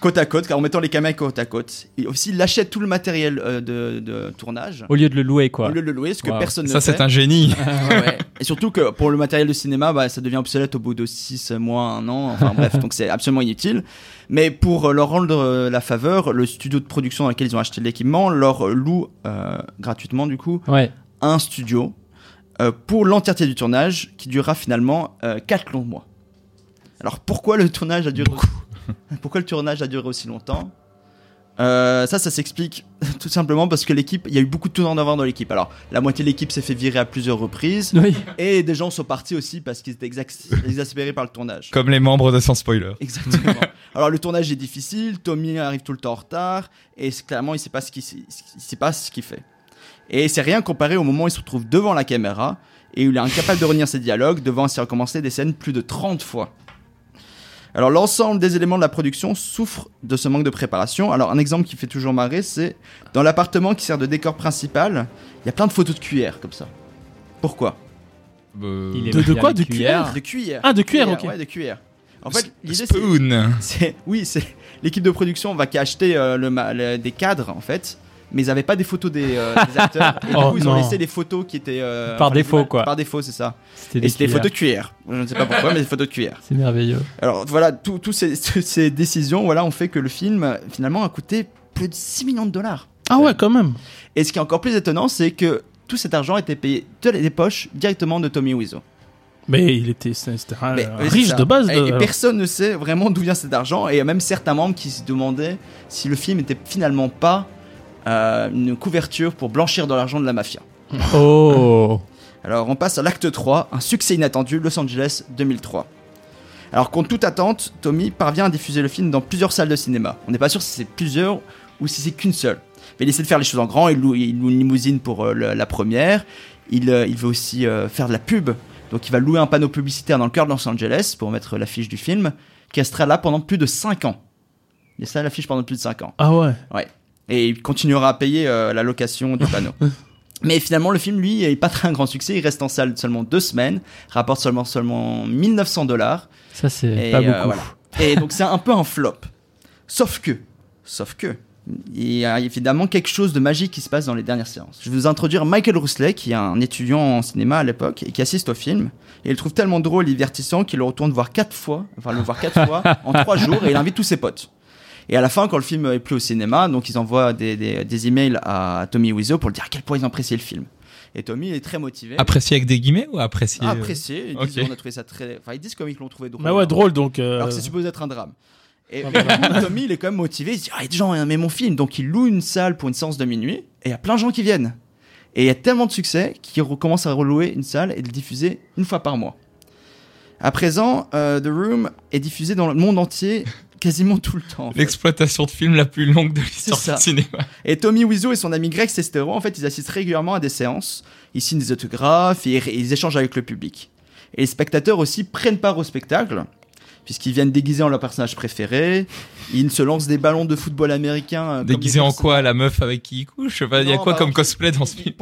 Côte à côte, car en mettant les caméras côte à côte. Et aussi, il achète tout le matériel euh, de, de tournage. Au lieu de le louer, quoi. Au lieu de le louer, ce que Wow. personne ne Ça, fait. c'est un génie. Ouais, ouais. Et surtout que pour le matériel de cinéma, bah, ça devient obsolète au bout de 6 mois, 1 an, enfin bref, donc c'est absolument inutile. Mais pour euh, leur rendre euh, la faveur, le studio de production dans lequel ils ont acheté l'équipement leur loue euh, gratuitement du coup Ouais. un studio euh, pour l'entièreté du tournage qui durera finalement 4 longs mois. Alors pourquoi le tournage a duré Pourquoi le tournage a duré aussi longtemps Euh, ça, ça s'explique tout simplement parce que l'équipe, il y a eu beaucoup de turnover dans l'équipe. Alors, la moitié de l'équipe s'est fait virer à plusieurs reprises Oui. et des gens sont partis aussi parce qu'ils étaient exaspérés par le tournage. Comme les membres de Sans Spoiler. Exactement. Alors le tournage est difficile, Tommy arrive tout le temps en retard et c'est- clairement il sait pas ce qu'il il sait pas ce qu'il fait. Et c'est rien comparé au moment où il se retrouve devant la caméra et où il est incapable de retenir ses dialogues, devant ainsi recommencer des scènes plus de 30 fois. Alors l'ensemble des éléments de la production souffrent de ce manque de préparation. Alors un exemple qui fait toujours marrer, c'est dans l'appartement qui sert de décor principal, il y a plein de photos de cuillères comme ça. Pourquoi? Euh, Il est De- quoi? De cuillère De cuillères. Ah, de cuillères, ok. Ouais, de cuillères. En fait, l'idée c'est oui, c'est l'équipe de production va qu'à acheter euh, le ma- le- des cadres en fait, mais ils n'avaient pas des photos des, euh, des acteurs. Et du Oh, coup, ils ont laissé les photos qui étaient euh, Par enfin, défaut, quoi. Par défaut, c'est ça. C'était Et des c'était des cuillères. photos de cuillère. Je ne sais pas pourquoi, mais des photos de cuillère. C'est merveilleux. Alors voilà, tous ces, ces décisions, voilà, ont fait que le film finalement a coûté plus de 6 millions de dollars. Ah ouais, quand même. Et ce qui est encore plus étonnant, c'est que tout cet argent était payé de les poches directement de Tommy Wiseau. Mais il était, c'était un Mais, riche de base. Et, de- et alors. personne ne sait vraiment d'où vient cet argent. Et il y a même certains membres qui se demandaient si le film était finalement pas euh, une couverture pour blanchir de l'argent de la mafia. Oh Alors on passe à l'acte 3, un succès inattendu, Los Angeles 2003. Alors contre toute attente, Tommy parvient à diffuser le film dans plusieurs salles de cinéma. On n'est pas sûr si c'est plusieurs ou si c'est qu'une seule. Mais il essaie de faire les choses en grand, il loue, il loue une limousine pour euh, la première, il, euh, il veut aussi faire de la pub, donc il va louer un panneau publicitaire dans le cœur de Los Angeles pour mettre l'affiche du film, qui restera là pendant plus de 5 ans. Est ça l'affiche pendant plus de 5 ans? Ah ouais. Et il continuera à payer euh, la location du panneau. Mais finalement, le film, lui, n'est pas très un grand succès. Il reste en salle seulement deux semaines, rapporte seulement, seulement 1900 dollars. Ça, c'est pas euh, beaucoup. voilà. Et donc, c'est un peu un flop. Sauf que, sauf que, il y a évidemment quelque chose de magique qui se passe dans les dernières séances. Je vais vous introduire Michael Rousley, qui est un étudiant en cinéma à l'époque et qui assiste au film. Et il le trouve tellement drôle et divertissant qu'il le retourne voir quatre fois, enfin le voir quatre fois en trois jours et il invite tous ses potes. Et à la fin, quand le film est plus au cinéma, donc ils envoient des, des, des emails à Tommy Wiseau pour lui dire à quel point ils ont apprécié le film. Et Tommy est très motivé. Apprécié avec des guillemets ou apprécié euh, Apprécié. Ils disent on a trouvé ça très. Enfin, ils disent comme ils l'ont trouvé drôle. Mais ouais, drôle donc. euh, Alors que c'est supposé être un drame. Et Ah, par contre, Tommy, il est quand même motivé. Il se dit, ah, il y a des gens qui ont aimé mon film. Donc, il loue une salle pour une séance de minuit. Et il y a plein de gens qui viennent. Et il y a tellement de succès qu'il recommence à relouer une salle et de le diffuser une fois par mois. À présent, euh, The Room est diffusé dans le monde entier quasiment tout le temps. en fait. L'exploitation de film la plus longue de l'histoire du cinéma. Et Tommy Wiseau et son ami Greg Sestero, en fait, ils assistent régulièrement à des séances. Ils signent des autographes et ils échangent avec le public. Et les spectateurs aussi prennent part au spectacle, puisqu'ils viennent déguisés en leur personnage préféré. Ils se lancent des ballons de football américain. euh, comme Déguisé des en quoi? La meuf avec qui il couche Je sais pas, il y a quoi bah, comme ils- cosplay dans ce ils, film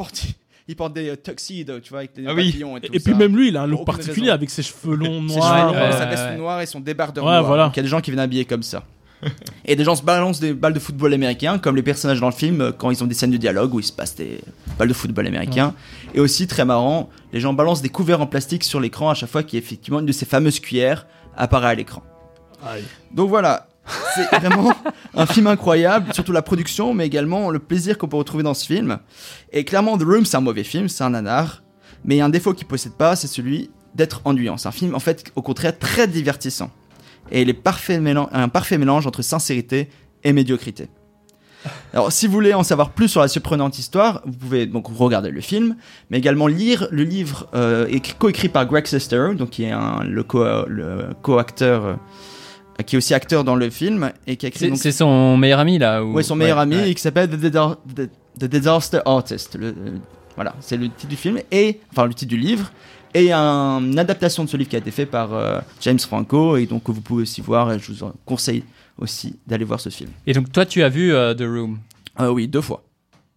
ils portent des euh, tuxedos, tu vois, avec des Ah oui. papillons et tout Et ça. puis même lui, il a un look particulier raison. avec ses cheveux longs Ses noirs. cheveux longs, ouais, sa veste ouais. noire et son débardeur Ouais, noir. voilà. Donc il y a des gens qui viennent habillés comme ça. Et des gens se balancent des balles de football américain, comme les personnages dans le film, euh, quand ils ont des scènes de dialogue où il se passe des balles de football américain. Et aussi, très marrant, les gens balancent des couverts en plastique sur l'écran à chaque fois qu'effectivement une de ces fameuses cuillères apparaît à l'écran. Aïe. Donc voilà, c'est vraiment un film incroyable, surtout la production, mais également le plaisir qu'on peut retrouver dans ce film. Et clairement, The Room, c'est un mauvais film, c'est un nanar. Mais il y a un défaut qu'il possède pas, c'est celui d'être ennuyant. C'est un film, en fait, au contraire, très divertissant. Et il est parfait un parfait mélange entre sincérité et médiocrité. Alors, si vous voulez en savoir plus sur la surprenante histoire, vous pouvez donc regarder le film, mais également lire le livre euh, écrit- coécrit par Greg Sestero, donc qui est un, le co-acteur, euh, qui est aussi acteur dans le film et qui a écrit C'est donc son meilleur ami là ou... Ouais, son meilleur Ouais, ami, ouais. et qui s'appelle The, Dida- The- The Disaster Artist. Le- euh, voilà, c'est le titre du film, et, enfin le titre du livre, et un- une adaptation de ce livre qui a été fait par euh, James Franco, et donc que vous pouvez aussi voir, et je vous conseille aussi d'aller voir ce film. Et donc toi, tu as vu euh, The Room? Oui, deux fois.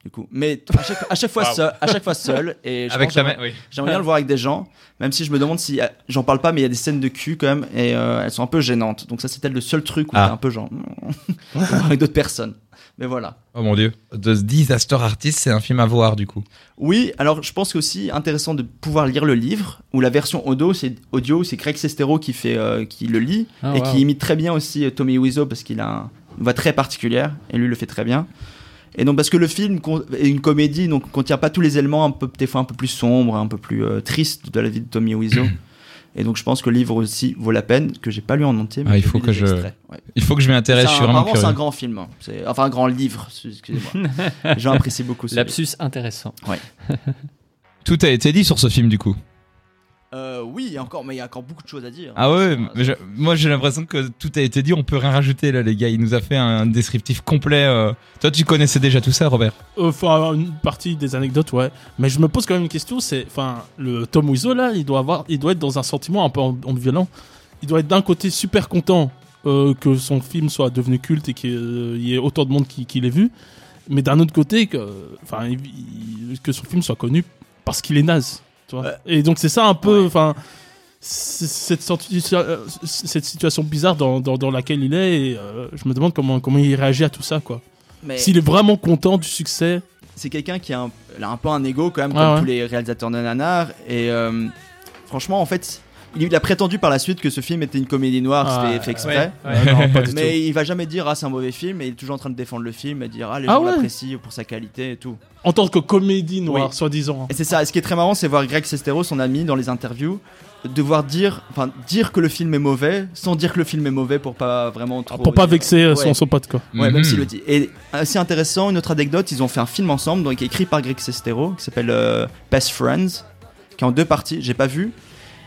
Du coup, mais à chaque, à chaque fois seul, à chaque fois seul, et Avec oui. J'aimerais bien le voir avec des gens, même si je me demande si euh, j'en parle pas, mais il y a des scènes de cul quand même, et euh, elles sont un peu gênantes. Donc ça, c'est peut-être le seul truc où Ah. un peu genre avec d'autres personnes. Mais voilà. Oh mon dieu. The Disaster Artist, c'est un film à voir du coup. Oui, alors je pense que aussi intéressant de pouvoir lire le livre, où la version audio, c'est audio, c'est Craig Sestero qui fait, euh, qui le lit Ah, et wow. qui imite très bien aussi euh, Tommy Wiseau parce qu'il a un- une voix très particulière et lui le fait très bien. Et donc parce que le film est une comédie, donc contient pas tous les éléments un peu des fois un peu plus sombres, un peu plus euh, tristes de la vie de Tommy Wiseau. et donc je pense que le livre aussi vaut la peine, que j'ai pas lu en entier. Mais Ah, il j'ai faut que je- ouais. Il faut que je m'y intéresse, C'est je un- suis vraiment c'est un grand film, hein. C'est- enfin un grand livre, excusez-moi. Apprécient beaucoup ce livre. Lapsus intéressant. Tout a été dit sur ce film du coup. Euh, oui, encore, mais il y a encore beaucoup de choses à dire. Ah ouais, Ça- mais je- moi j'ai l'impression que tout a été dit, on peut rien rajouter là les gars, il nous a fait un descriptif complet. euh. Toi tu connaissais déjà tout ça Robert? Euh, faut avoir une partie des anecdotes, ouais. Mais je me pose quand même une question, c'est, enfin, le Tom Wiseau là, il doit avoir, il doit être dans un sentiment un peu amb- ambivalent. Il doit être d'un côté super content euh, que son film soit devenu culte et qu'il y ait autant de monde qui, qui l'ait vu, mais d'un autre côté que, enfin, il- il- que son film soit connu parce qu'il est naze, tu vois. Ouais. Et donc c'est ça un peu, enfin. Cette, euh, cette situation bizarre dans, dans, dans laquelle il est, et, euh, je me demande comment, comment il réagit à tout ça, quoi. S'il est vraiment content du succès, c'est quelqu'un qui a un, a un peu un ego quand même, comme ouais. tous les réalisateurs de nanar. Et euh, franchement, en fait, il, a prétendu par la suite que ce film était une comédie noire, Ah, c'était fait exprès. Ouais, non, pas du tout. Mais il va jamais dire ah c'est un mauvais film et il est toujours en train de défendre le film et dire ah les Ah gens ouais. l'apprécient pour sa qualité et tout. En tant que comédie noire, Oui. soi-disant. Et c'est ça. Et ce qui est très marrant, c'est voir Greg Sestero, son ami, dans les interviews, devoir dire, enfin dire que le film est mauvais, sans dire que le film est mauvais pour pas vraiment trop. Pour pas vexer euh, son, son pote, quoi. Ouais, Mhm. même s'il le dit. Et assez intéressant, une autre anecdote, ils ont fait un film ensemble, donc écrit par Greg Sestero, qui s'appelle euh, Best Friends, qui est en deux parties. J'ai pas vu,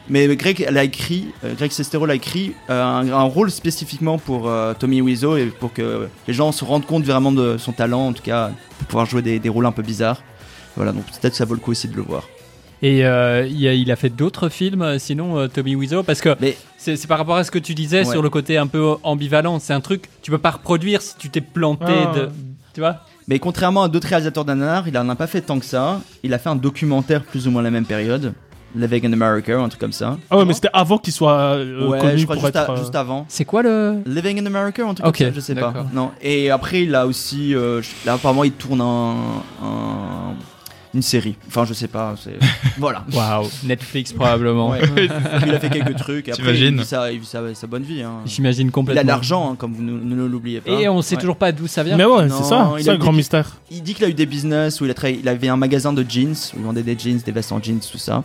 mais Greg l'a écrit, euh, Greg Sestero l'a écrit euh, un, un rôle spécifiquement pour euh, Tommy Wiseau et pour que les gens se rendent compte vraiment de son talent, en tout cas, pour pouvoir jouer des, des rôles un peu bizarres. Voilà, donc peut-être que ça vaut le coup aussi de le voir. Et euh, il, a, il a fait d'autres films, sinon, euh, Tommy Wiseau Parce que Mais c'est c'est par rapport à ce que tu disais Ouais. sur le côté un peu ambivalent. C'est un truc, tu peux pas reproduire si tu t'es planté Ah, de. Tu vois Mais contrairement à d'autres réalisateurs d'ananar, il en a pas fait tant que ça. Il a fait un documentaire plus ou moins à la même période, Living in America, un truc comme ça. Ah ouais, mais c'était avant qu'il soit euh, ouais, connu je crois pour juste, être. à- euh, juste avant. C'est quoi le. Living in America, un truc Ok, comme ça, je sais pas. Non. Et après, il a aussi, euh, là apparemment, il tourne un, un- une série. Enfin, je sais pas. c'est- voilà. Waouh, Netflix probablement. Ouais. il a fait quelques trucs. Après, T'imagines il vit sa, il vit sa, sa bonne vie. hein. J'imagine Il complètement. a de l'argent, hein, comme vous ne, ne l'oubliez pas. Et on sait Ouais. toujours pas d'où ça vient. Mais ouais, Non, c'est ça, il c'est eu grand des- mystère. Il dit qu'il a eu des business où il, a travaillé- il avait un magasin de jeans où il vendait des jeans, des vestes en jeans, tout ça.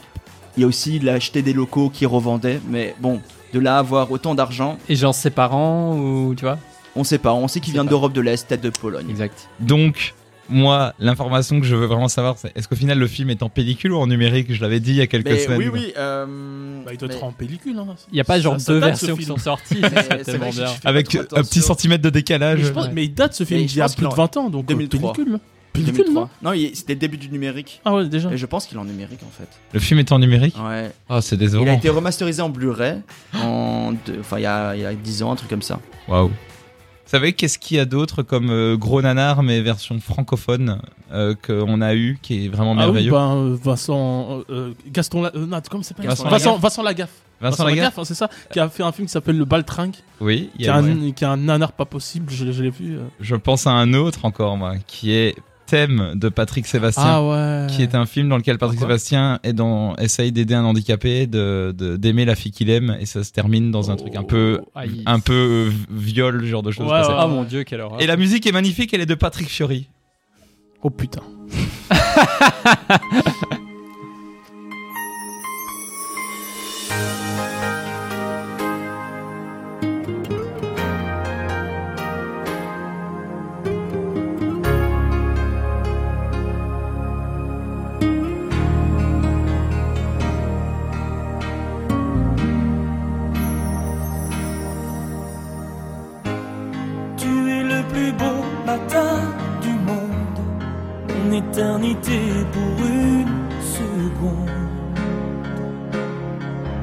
Il y a aussi, il a acheté des locaux qu'il revendait. Mais bon, de là à avoir autant d'argent, Et genre ses parents ou tu vois? On sait pas. On sait qu'il vient d'Europe de l'Est, peut-être de Pologne. Exact. Donc moi l'information que je veux vraiment savoir c'est est-ce qu'au final le film est en pellicule ou en numérique? Je l'avais dit il y a quelques Mais semaines. oui, oui. euh, Bah, il doit mais- être en pellicule. Hein. Il y a pas genre Ça- ça deux versions qui sont sorties. Avec un petit centimètre de décalage. Mais je pense- ouais. Mais il date ce film il y a plus de qu'il 20 ans, donc euh, 2003. pellicule. Pellicule, 2003. non Non, il- c'était le début du numérique. Ah ouais, déjà. Et je pense qu'il est en numérique en fait. Le film est en numérique? Ouais. Oh c'est Il a décevant. été remasterisé en Blu-ray en deux- enfin il y a, il y a 10 ans, un truc comme ça. Waouh. Vous savez qu'est-ce qu'il y a d'autre comme euh, gros nanar mais version francophone euh, qu'on a eu qui est vraiment Ah oui, merveilleux? ben, euh, Vincent. euh, euh, Gaston. La- euh, non, comment il s'appelle? Vincent Vincent, Lagaffe. Vincent Lagaffe. Vincent Lagaffe hein, c'est ça Qui a fait un film qui s'appelle Le Baltringue, Oui, il y qui, a est un, qui est un nanar pas possible, je, je l'ai vu. euh. Je pense à un autre encore moi qui est Thème de Patrick Sébastien. Ah ouais. qui est un film dans lequel Patrick Pourquoi Sébastien est dans, essaye d'aider un handicapé, de, de- d'aimer la fille qu'il aime, et ça se termine dans un truc un peu, Aïe. un peu euh, viol, genre de choses. Ouais, ouais. Ah mon dieu, quelle horreur. Et la musique est magnifique, elle est de Patrick Fiori. Oh putain. éternité pour une seconde.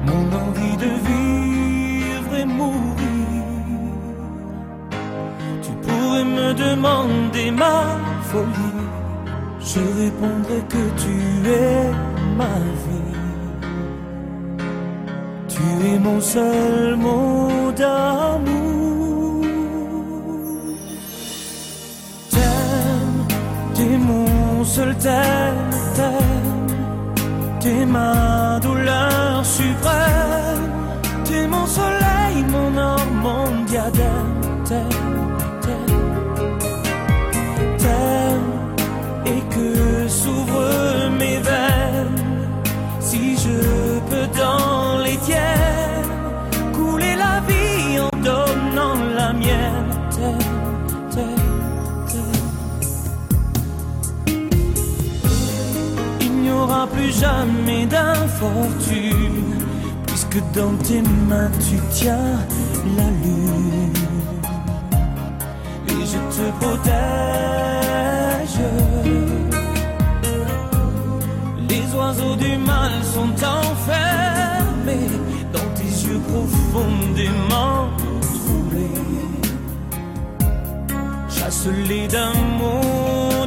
Mon envie de vivre et mourir. Tu pourrais me demander ma folie, je répondrai que tu es ma vie. Tu es mon seul mot d'amour. Mon seul t'es ma douleur suprême, t'es mon soleil, mon or, mon diadème, Il n'y aura plus jamais d'infortune, que dans tes mains tu tiens la lune et je te protège. Les oiseaux du mal sont enfermés dans tes yeux profondément troublés. Chasse-les d'un mot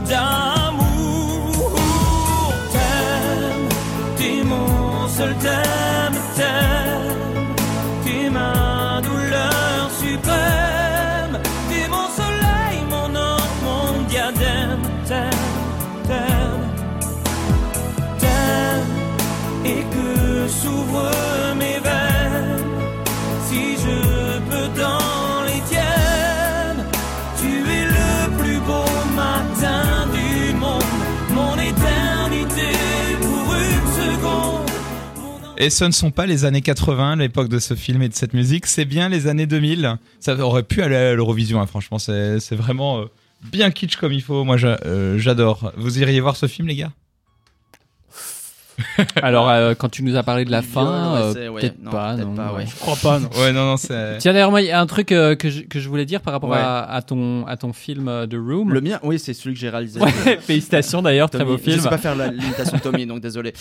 Et ce ne sont pas les années 80, l'époque de ce film et de cette musique, c'est bien les années 2000. Ça aurait pu aller à l'Eurovision, hein, franchement, c'est vraiment euh, bien kitsch comme il faut. Moi, euh, j'adore. Vous iriez voir ce film, les gars? Alors, euh, quand tu nous as parlé de la fin, euh, ouais, peut-être non, pas. peut-être non, pas, ouais. Je crois pas, non. Ouais, non, non, c'est. Tiens, d'ailleurs, moi, il y a un truc euh, que, je, que je voulais dire par rapport Ouais. à, à ton, à ton film euh, The Room. Le mien, oui, c'est celui que j'ai réalisé. Ouais, félicitations d'ailleurs, très beau film. Je sais pas faire la- l'imitation de Tommy, donc désolé.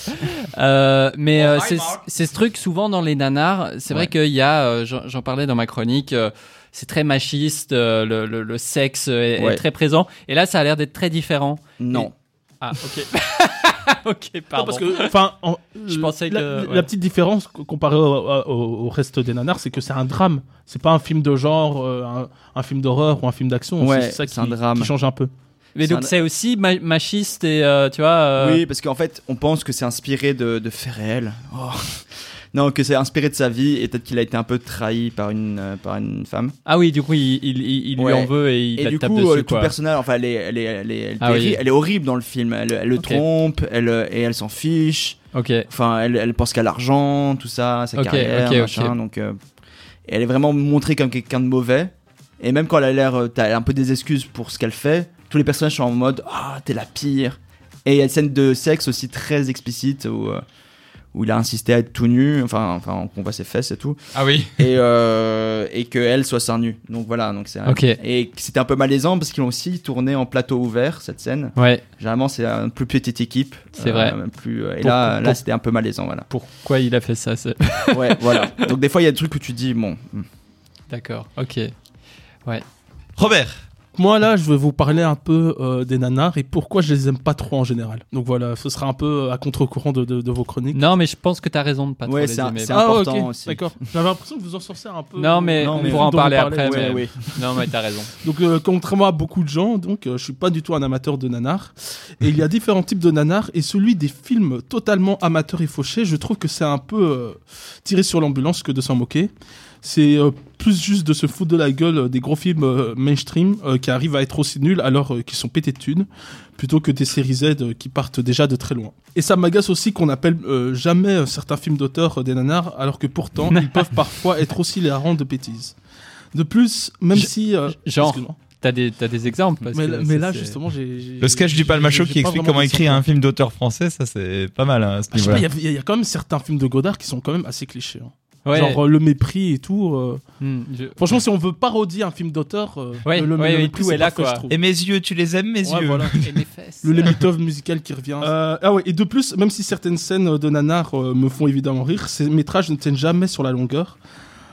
Euh, mais Oh, c'est c'est ce truc souvent dans les nanars. C'est vrai qu'il y a, euh, j'en j'en parlais dans ma chronique, euh, c'est très machiste, euh, le, le- le sexe est, très présent. Et là, ça a l'air d'être très différent. Non. Ah, ok. ok, Non, pardon. parce que, enfin, en- Je pensais la, que- la ouais. petite différence co- comparée au, au- au reste des nanars, c'est que c'est un drame. C'est pas un film de genre, euh, un, un film d'horreur ou un film d'action. Ouais, c'est ça qui, un drame. qui change un peu. Mais donc un- c'est aussi ma- machiste et euh, tu vois. euh, Oui, parce qu'en fait, on pense que c'est inspiré de, de faits réels. Oh. Non, que c'est inspiré de sa vie et peut-être qu'il a été un peu trahi par une, euh, par une femme. Ah oui, du coup, il, il, il- il lui Ouais. en veut et il et la du tape coup, dessus. euh, tout quoi. le personnage, enfin, elle est, elle est, elle est, elle est Ah oui. terri- elle est horrible dans le film. Elle, elle le Ok. trompe, elle, euh, et elle s'en fiche. Ok. Enfin, elle, elle pense qu'à l'argent, tout ça, sa Ok, carrière, ok, machin. Donc, euh, et elle est vraiment montrée comme quelqu'un de mauvais. Et même quand elle a l'air, euh, t'as un peu des excuses pour ce qu'elle fait. Tous les personnages sont en mode ah t'es la pire. Et il y a une scène de sexe aussi très explicite où euh, où il a insisté à être tout nu, enfin enfin qu'on voit ses fesses et tout, Ah oui. et euh, et que elle soit seins nus. Donc voilà, donc c'est Ok. et c'était un peu malaisant parce qu'ils ont aussi tourné en plateau ouvert cette scène. Ouais. Généralement c'est une plus petite équipe. C'est vrai. Plus et Pour- là pour- là c'était un peu malaisant voilà. Pourquoi il a fait ça c'est- Ouais, voilà. Donc des fois, il y a des trucs où tu dis, bon, hmm. D'accord. Ok. Robert. Moi, là, je vais vous parler un peu euh, des nanars et pourquoi je les aime pas trop en général. Donc voilà, ce sera un peu à contre-courant de, de- de vos chroniques. Non, mais je pense que t'as raison de pas trop Ouais, les c'est un- aimer. c'est Ah, important ok, aussi. D'accord. J'avais l'impression que vous en sortez un peu. Non, mais Non, on mais pourra en parler après. ouais, mais... ouais. Non, mais t'as raison. Donc, euh, contrairement à beaucoup de gens, donc, euh, je suis pas du tout un amateur de nanars. Et il y a différents types de nanars. Et celui des films totalement amateurs et fauchés, je trouve que c'est un peu euh, tiré sur l'ambulance que de s'en moquer. C'est euh, plus juste de se foutre de la gueule euh, des gros films euh, mainstream euh, qui arrivent à être aussi nuls alors euh, qu'ils sont pétés de thunes, plutôt que des séries Z euh, qui partent déjà de très loin. Et ça m'agace aussi qu'on appelle euh, jamais certains films d'auteur euh, des nanars, alors que pourtant ils peuvent parfois être aussi hilarants de bêtises. De plus, même Je- si... euh, genre. T'as des, t'as des exemples parce Mais, que là- mais ça, là, c'est- justement, j'ai. Le sketch du Palmacho j'ai qui explique comment écrire un film d'auteur français, ça c'est pas mal hein, à ce Ah, je sais pas, niveau-là. il y a- il y, a quand même certains films de Godard qui sont quand même assez clichés. hein. Ouais. Genre euh, Le Mépris et tout. euh. Hmm, je- Franchement, si on veut parodier un film d'auteur, euh, Ouais, le, le- ouais, le ouais, Mépris, tout c'est est là, parfait, quoi. je trouve. Et mes yeux, tu les aimes mes Ouais, yeux voilà. Et mes fesses. Le Lemitov musical qui revient. Euh, ah ouais, et de plus, même si certaines scènes de nanar euh, me font évidemment rire, ces métrages ne tiennent jamais sur la longueur.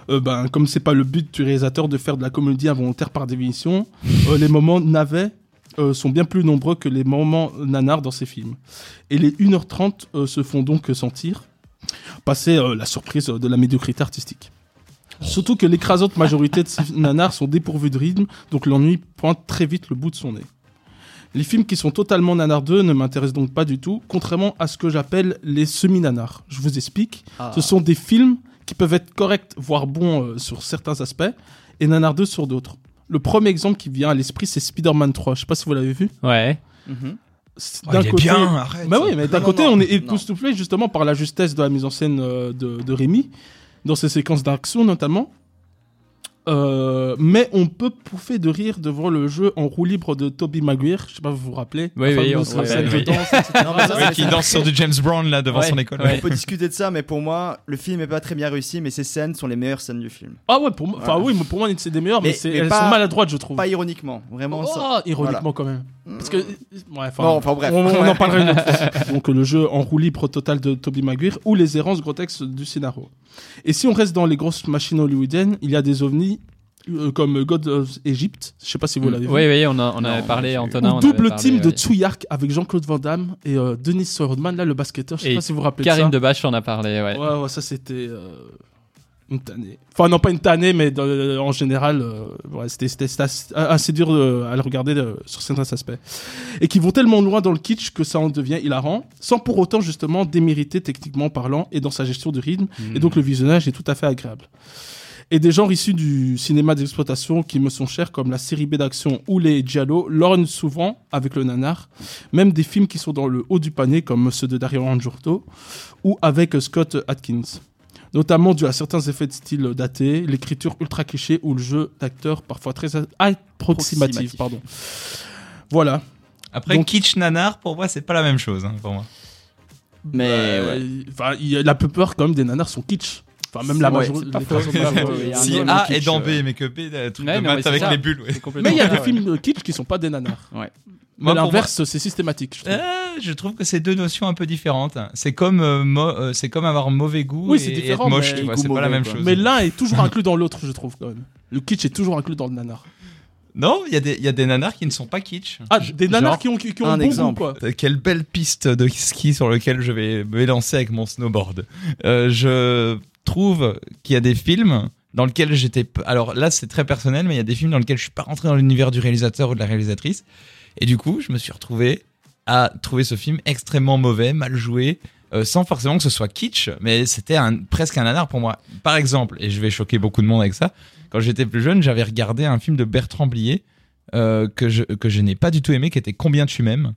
Euh, ben, comme c'est pas le but du réalisateur de faire de la comédie involontaire par définition, euh, les moments navets euh, sont bien plus nombreux que les moments nanars dans ces films. Et les 1h30 euh, se font donc sentir, passer euh, la surprise de la médiocrité artistique. Surtout que l'écrasante majorité de ces nanars sont dépourvus de rythme, donc l'ennui pointe très vite le bout de son nez. Les films qui sont totalement nanardeux ne m'intéressent donc pas du tout, contrairement à ce que j'appelle les semi-nanars. Je vous explique. Ah. Ce sont des films qui peuvent être corrects, voire bons euh, sur certains aspects, et nanardeux sur d'autres. Le premier exemple qui vient à l'esprit, c'est Spider-Man 3. Je sais pas si vous l'avez vu. Ouais. Mhm. Oh, il est bien, arrête. Bah oui, mais d'un côté, non, on est époustouflé justement par la justesse de la mise en scène euh, de, de Rémi, dans ses séquences d'action notamment. Euh, mais on peut pouffer de rire devant le jeu en roue libre de Toby Maguire. Je sais pas, vous vous rappelez Oui, oui, on se rappelle, Ouais, qui danse sur du James Brown là devant Ouais, son école. ouais. On peut discuter de ça, mais pour moi, le film est pas très bien réussi, mais ces scènes sont les meilleures scènes du film. Ah ouais, pour moi, enfin oui, mais pour moi c'est des meilleurs, mais, Mais- c'est- mais elles pas- sont maladroites, je trouve. Pas ironiquement, vraiment. Oh, ça. ironiquement quand même. Parce que, ouais, enfin, Non, enfin, bref. On, en parlera une autre fois. Donc le jeu en roue libre total de Toby Maguire ou les errances grotesques du scénario. Et si on reste dans les grosses machines hollywoodiennes, il y a des ovnis euh, comme God of Egypt. Je sais pas si vous l'avez vu. Oui, oui, on, a- on Non, avait parlé, Antonin. Double parlé, team de ouais. Tsuyark avec Jean-Claude Van Damme et euh, Denis Rodman, là le basketteur. Je sais Et pas si vous vous rappelez Karim de ça. Debache en a parlé, ouais. Ouais, ouais, ça c'était euh, une tannée. Enfin, non, pas une tannée, mais dans- euh, en général, euh, ouais, c'était assez, assez dur de- à le regarder euh, sur certains aspects. Et qui vont tellement loin dans le kitsch que ça en devient hilarant, sans pour autant justement démériter techniquement parlant et dans sa gestion du rythme. Et donc le visionnage est tout à fait agréable. Et des genres issus du cinéma d'exploitation qui me sont chers, comme la série B d'action ou les Giallo, lorgnent souvent avec le nanar. Même des films qui sont dans le haut du panier, comme ceux de Dario Argento, ou avec Scott Atkins. Notamment dû à certains effets de style daté, l'écriture ultra cliché ou le jeu d'acteur parfois très approximatif. Pardon. Voilà. Après, Donc- kitsch nanar, pour moi, c'est pas la même chose. hein, pour moi. Mais Euh, ouais. enfin, il y a la plupart quand même des nanars sont kitsch. Enfin, même la majorité. un Si A est dans. B, mais que B, un truc Ouais, de maths avec ça. les bulles. Mais il y a des films kitsch qui sont pas des nanars. Ouais. Mais l'inverse, c'est systématique. je trouve. Euh, je trouve que c'est deux notions un peu différentes. C'est comme, euh, euh, c'est comme avoir mauvais goût Oui, et, c'est et différent, être moche, mais- tu vois, c'est pas la même quoi. chose. Mais l'un est toujours inclus dans l'autre, je trouve quand même. Le kitsch est toujours inclus dans le nanar. Non, il y, a des- il y a des nanars qui ne sont pas kitsch. Ah, des nanars Genre, qui ont, qui, qui ont un bon exemple. goût, quoi. Quelle belle piste de ski sur lequel je vais me lancer avec mon snowboard. Euh, je trouve qu'il y a des films dans lesquels j'étais. Alors là, c'est très personnel, mais il y a des films dans lesquels je suis pas rentré dans l'univers du réalisateur ou de la réalisatrice. Et du coup, je me suis retrouvé à trouver ce film extrêmement mauvais, mal joué, euh, sans forcément que ce soit kitsch, mais c'était presque un nanar pour moi. Par exemple, et je vais choquer beaucoup de monde avec ça, quand j'étais plus jeune, j'avais regardé un film de Bertrand Blier euh, que je, que je n'ai pas du tout aimé, qui était Combien tu m'aimes?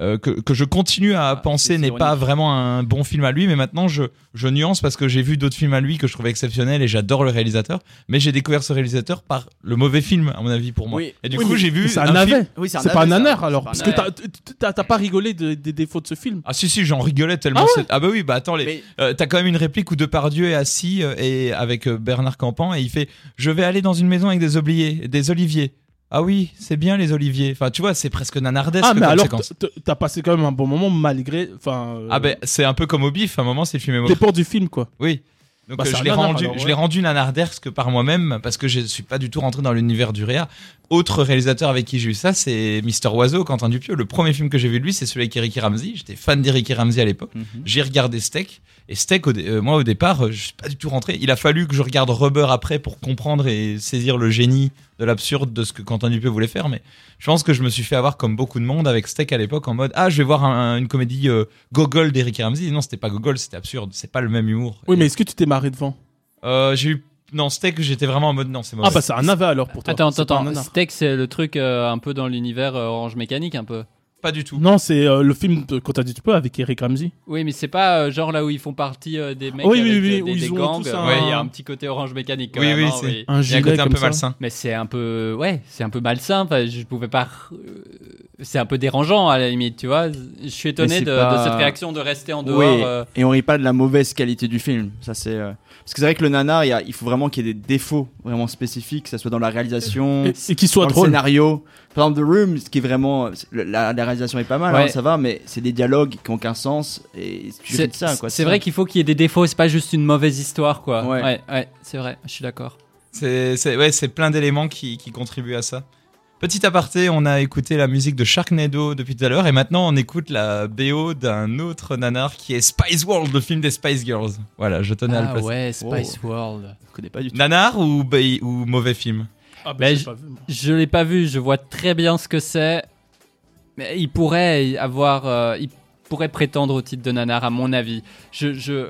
Euh, que, que je continue à Ah, penser n'est pas vraiment un bon film à lui, mais maintenant je, je nuance parce que j'ai vu d'autres films à lui que je trouvais exceptionnels et j'adore le réalisateur, mais j'ai découvert ce réalisateur par le mauvais film, à mon avis, pour moi. Oui. Et du Oui, coup, j'ai vu. C'est un un film- navet. Oui, C'est pas un nanar ça. alors. Parce pas que t'as- pas rigolé de- des défauts de ce film? Ah si si j'en rigolais tellement Ah c'est- ah bah oui bah attends les Mais- euh, t'as quand même une réplique où Depardieu est assis euh, et avec euh, Bernard Campan et il fait je vais aller dans une maison avec des oubliés des oliviers ah oui c'est bien les oliviers enfin tu vois c'est presque nanardesque Ah, mais comme alors, séquence. t'as passé quand même un bon moment malgré. Enfin. euh, ah ben c'est un peu comme au bif à un moment c'est le film. Dépend du film, quoi. oui donc Bah, euh, c'est je l'ai rendu alors, je ouais. l'ai rendu nanardesque par moi-même parce que je suis pas du tout rentré dans l'univers du réa autre réalisateur avec qui j'ai eu ça c'est Mister Oiseau Quentin Dupieux le premier film que j'ai vu de lui c'est celui avec Ricky Ramsey j'étais fan d'Eric Ramsey à l'époque Mhm. j'ai regardé Steak et Steak au euh, moi au départ euh, je suis pas du tout rentré il a fallu que je regarde Rubber après pour comprendre et saisir le génie de l'absurde de ce que Quentin Dupieux voulait faire mais je pense que je me suis fait avoir comme beaucoup de monde avec Steak à l'époque en mode ah je vais voir un- une comédie euh, Gogol d'Eric Ramsey non c'était pas Gogol c'était absurde c'est pas le même humour Oui, Et, mais est-ce que tu t'es marré devant? Euh, j'ai eu non Steak j'étais vraiment en mode non c'est mauvais Ah, bah c'est un navet alors pour toi. Attends, C'est pas un attends, nanar. Steak, c'est le truc euh, un peu dans l'univers euh, Orange Mécanique, un peu. Pas du tout Non, c'est euh, le film quand t'as dit tu peux avec Eric Ramsey. Oui, mais c'est pas euh, genre là où ils font partie euh, des mecs Oui, avec oui, oui, euh, où des, ils des ont gangs. tous un- Ouais, il y a un petit côté Orange Mécanique quand oui même. oui c'est oui. Un a un gilet côté un peu ça. malsain Mais c'est un peu, ouais, c'est un peu malsain. Enfin, je pouvais pas. euh, C'est un peu dérangeant à la limite, tu vois. Je suis étonné de, pas- de cette réaction de rester en dehors. Oui, euh, et on rit pas de la mauvaise qualité du film. Ça c'est euh, parce que c'est vrai que le nanar, il, y a- il faut vraiment qu'il y ait des défauts vraiment spécifiques, que ça soit dans la réalisation, Et, et qu'il soit dans le scénario. Par exemple, The Room, ce qui est vraiment la, la réalisation est pas mal, Ouais. hein, ça va, mais c'est des dialogues qui ont aucun sens et de ça quoi. C'est vrai qu'il faut qu'il y ait des défauts. C'est pas juste une mauvaise histoire, quoi. Ouais. ouais, ouais, c'est vrai. Je suis d'accord. C'est c'est- ouais, c'est plein d'éléments qui, qui contribuent à ça. Petit aparté, on a écouté la musique de Sharknado depuis tout à l'heure et maintenant on écoute la BO d'un autre nanar qui est Spice World, le film des Spice Girls. Voilà, je tenais à le Ah placer. ouais, Spice World. je connais pas du tout. Nanar ou mauvais film? Ah, bah, je- pas vu, moi. Je l'ai pas vu. Je vois très bien ce que c'est. Mais il pourrait avoir. euh, il pourrait prétendre au titre de nanar, à mon avis. Je. je...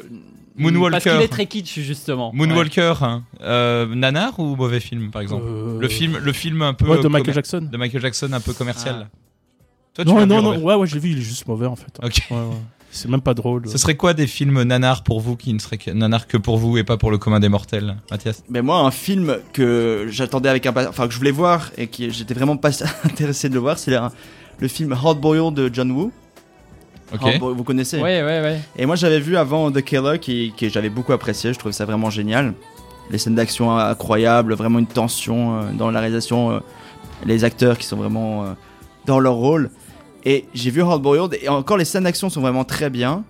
Moonwalker. Parce qu'il est très kitsch, justement. Moonwalker, hein. Euh, nanar ou mauvais film par exemple Euh, Le film, le film un peu ouais, de Michael Jackson. de Michael Jackson un peu commercial. Ah. Toi, tu Non, l'as non, vu, non, ouais, ouais, j'ai vu, il est juste mauvais en fait. Ok. Ouais, ouais. C'est même pas drôle. Ce serait quoi des films nanars pour vous qui ne seraient que nanars que pour vous et pas pour le commun des mortels, Mathias? Mais moi, un film que j'attendais avec un, enfin que je voulais voir et qui j'étais vraiment pas intéressé de le voir, c'est le film Hard Boiled de John Woo. Ok. Hard Boiled, vous connaissez? Ouais, ouais, ouais. Et moi, j'avais vu avant The Killer, qui, qui j'avais beaucoup apprécié. Je trouvais ça vraiment génial. Les scènes d'action incroyables, vraiment une tension euh, dans la réalisation, euh, les acteurs qui sont vraiment euh, dans leur rôle. Et j'ai vu Hard Boiled, et encore les scènes d'action sont vraiment très bien.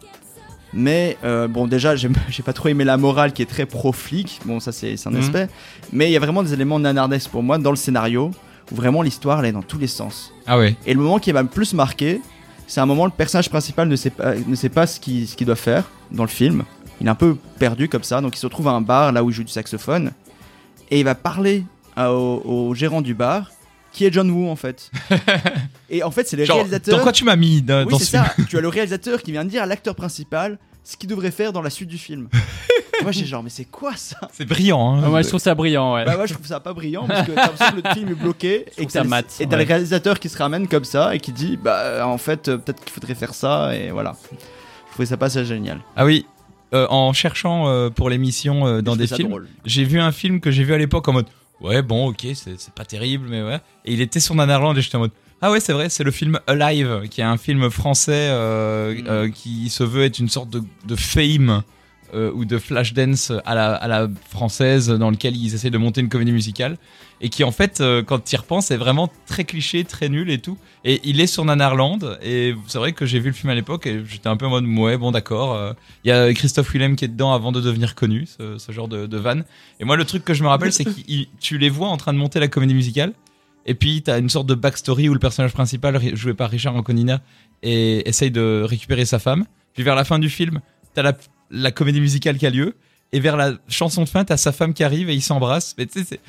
Mais euh, bon, déjà, j'ai pas trop aimé la morale qui est très pro-flic. Bon, ça, c'est un Mhm. aspect. Mais il y a vraiment des éléments nanardesques pour moi dans le scénario, où vraiment l'histoire, elle est dans tous les sens. Ah ouais. Et le moment qui m'a le plus marqué, c'est un moment où le personnage principal ne sait pas, ne sait pas ce qu'il doit faire dans le film. Il est un peu perdu comme ça, donc il se retrouve à un bar là où il joue du saxophone. Et il va parler à- au, au gérant du bar, qui est John Woo en fait. et en fait, c'est le Genre, réalisateur. dans quoi tu m'as mis dans, Oui, dans c'est ce film ça. tu as le réalisateur qui vient de dire à l'acteur principal ce qu'il devrait faire dans la suite du film. moi, j'ai genre, mais c'est quoi ça? C'est brillant. Hein Ah, moi, je trouve ça brillant, ouais. Bah, moi, je trouve ça pas brillant parce que t'as l'impression que le film est bloqué et que ça t'as le- mat, et t'as ouais. le réalisateur qui se ramène comme ça et qui dit, bah, en fait, euh, peut-être qu'il faudrait faire ça et voilà. Je trouvais ça pas ça génial. Ah oui. Euh, en cherchant euh, pour l'émission euh, dans des films, drôle. j'ai vu un film que j'ai vu à l'époque en mode ouais bon ok c'est pas terrible mais ouais et il était sur Nanarland et j'étais en mode ah ouais c'est vrai c'est le film Alive qui est un film français euh, Mm. euh, qui se veut être une sorte de, de fame euh, ou de flash dance à la, française dans lequel ils essaient de monter une comédie musicale. Et qui en fait euh, quand tu y repenses est vraiment très cliché très nul et tout. Et il est sur Nanarland. Et c'est vrai que j'ai vu le film à l'époque et j'étais un peu en mode ouais bon d'accord euh, il y a Christophe Willem qui est dedans avant de devenir connu ce, genre de, van et moi le truc que je me rappelle c'est que tu les vois en train de monter la comédie musicale. Et puis t'as une sorte de backstory où le personnage principal ri- joué par Richard Anconina et essaye de récupérer sa femme. Puis vers la fin du film t'as la, la comédie musicale qui a lieu et vers la chanson de fin t'as sa femme qui arrive et ils s'embrassent. Mais tu sais c'est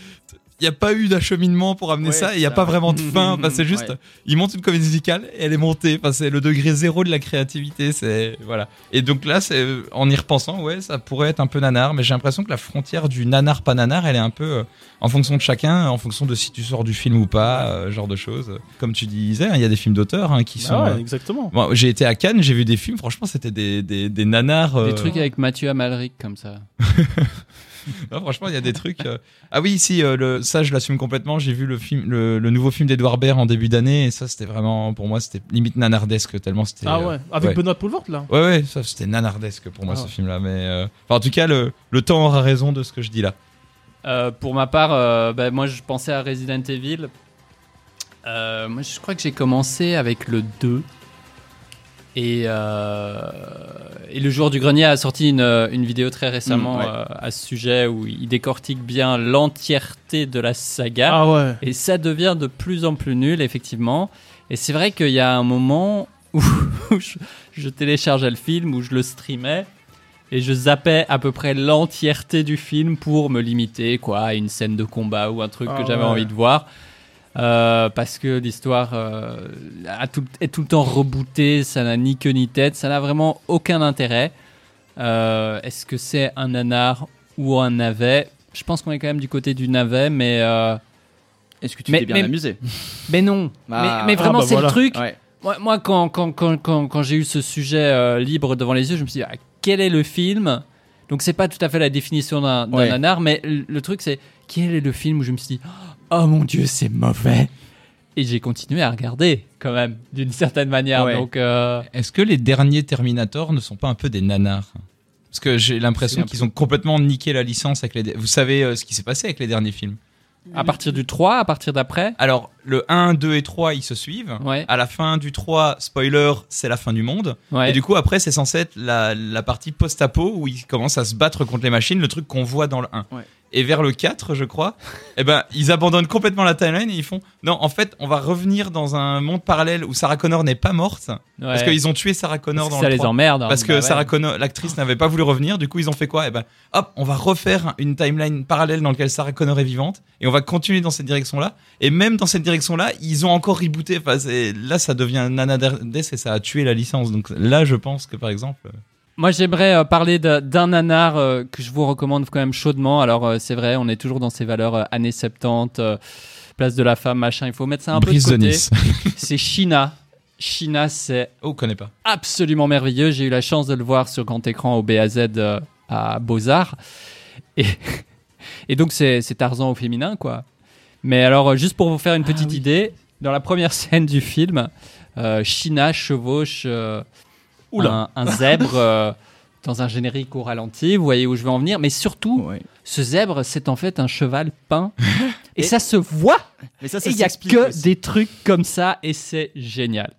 il n'y a pas eu d'acheminement pour amener Ouais, ça, et il n'y a ça. pas vraiment de fin. Enfin, c'est juste, Ouais. il monte une comédie musicale et elle est montée. Enfin, c'est le degré zéro de la créativité. C'est voilà. Et donc là, c'est en y repensant, ouais, ça pourrait être un peu nanar, mais j'ai l'impression que la frontière du nanar pas nanar, elle est un peu euh, en fonction de chacun, en fonction de si tu sors du film ou pas, euh, genre de choses. Comme tu disais, hein, il y a des films d'auteurs hein, qui sont. Ah ouais, euh, exactement. bon, j'ai été à Cannes, j'ai vu des films. Franchement, c'était des, des, des nanars. euh, Des trucs avec Mathieu Amalric comme ça. non, franchement, il y a des trucs. euh, Ah oui, si, euh, le... ça, je l'assume complètement. J'ai vu le film, le, le nouveau film d'Edouard Baird en début d'année, et ça, c'était vraiment, pour moi, c'était limite nanardesque tellement c'était. Ah euh, ouais, avec ouais. Benoît Poulvort là? Ouais, ouais, ça, c'était nanardesque pour moi, Ah ce film-là. Mais euh, enfin, en tout cas, le, le temps aura raison de ce que je dis là. Euh, pour ma part, euh, bah, moi je pensais à Resident Evil. Euh, moi je crois que j'ai commencé avec le 2. Et, euh, et le jour du grenier a sorti une, une vidéo très récemment Mm, ouais. euh, à ce sujet où il décortique bien l'entièreté de la saga. Ah ouais. Et ça devient de plus en plus nul, effectivement. Et c'est vrai qu'il y a un moment où je, je téléchargeais le film, où je le streamais, et je zappais à peu près l'entièreté du film pour me limiter quoi, à une scène de combat ou un truc Ah que j'avais ouais. envie de voir. Euh, parce que l'histoire euh, tout- est tout le temps rebootée, ça n'a ni queue ni tête, ça n'a vraiment aucun intérêt. Euh, Est-ce que c'est un nanar ou un navet? Je pense qu'on est quand même du côté du navet, mais, euh, Est-ce que tu t'es bien mais- amusé? mais non. Ah. mais, mais vraiment, Ah bah c'est voilà. le truc. Ouais. Moi, moi, quand, quand, quand, quand, quand j'ai eu ce sujet euh, libre devant les yeux, je me suis dit, ah, quel est le film? Donc, c'est pas tout à fait la définition d'un d'un Ouais. nanar, mais le, le truc, c'est quel est le film où je me suis dit, oh mon dieu, c'est mauvais Et j'ai continué à regarder, quand même, d'une certaine manière. Ouais. Donc, euh, Est-ce que les derniers Terminator ne sont pas un peu des nanars Parce que j'ai l'impression qu'ils ont complètement niqué la licence avec les. Vous savez euh, ce qui s'est passé avec les derniers films à partir du 3, à partir d'après Alors, le 1, 2 et 3, ils se suivent. Ouais. À la fin du 3, spoiler, c'est la fin du monde. ouais. Et du coup, après, c'est censé être la, la partie post-apo où ils commencent à se battre contre les machines, le truc qu'on voit dans le 1. Ouais. Et vers le 4, je crois, eh ben, ils abandonnent complètement la timeline et ils font Non, en fait, on va revenir dans un monde parallèle où Sarah Connor n'est pas morte. Parce qu'ils ont tué Sarah Connor dans ça le les 3. emmerde. hein. Parce que Bah ouais. Sarah Connor, l'actrice, n'avait pas voulu revenir. Du coup, ils ont fait quoi? Eh ben, hop, on va refaire une timeline parallèle dans laquelle Sarah Connor est vivante et on va continuer dans cette direction-là. Et même dans cette direction-là, ils ont encore rebooté. Enfin, là, ça devient Nanades et ça a tué la licence. Donc là, je pense que par exemple, Moi, j'aimerais euh, parler d'un nanar euh, que je vous recommande quand même chaudement. Alors, euh, c'est vrai, on est toujours dans ces valeurs euh, années 70, euh, place de la femme, machin. Il faut mettre ça un Brise peu de de côté. Nice. C'est China. China, c'est Oh, connais pas. absolument merveilleux. J'ai eu la chance de le voir sur grand écran au BAZ euh, à Beaux-Arts. Et, et donc, c'est Tarzan au féminin, quoi. Mais alors, juste pour vous faire une petite idée, dans la première scène du film, euh, China chevauche euh. Un, un zèbre euh, dans un générique au ralenti. Vous voyez où je veux en venir. Mais surtout, Ouais. ce zèbre, c'est en fait un cheval peint. et ça se voit. Mais ça, Et ça il y a que aussi. des trucs comme ça. Et c'est génial.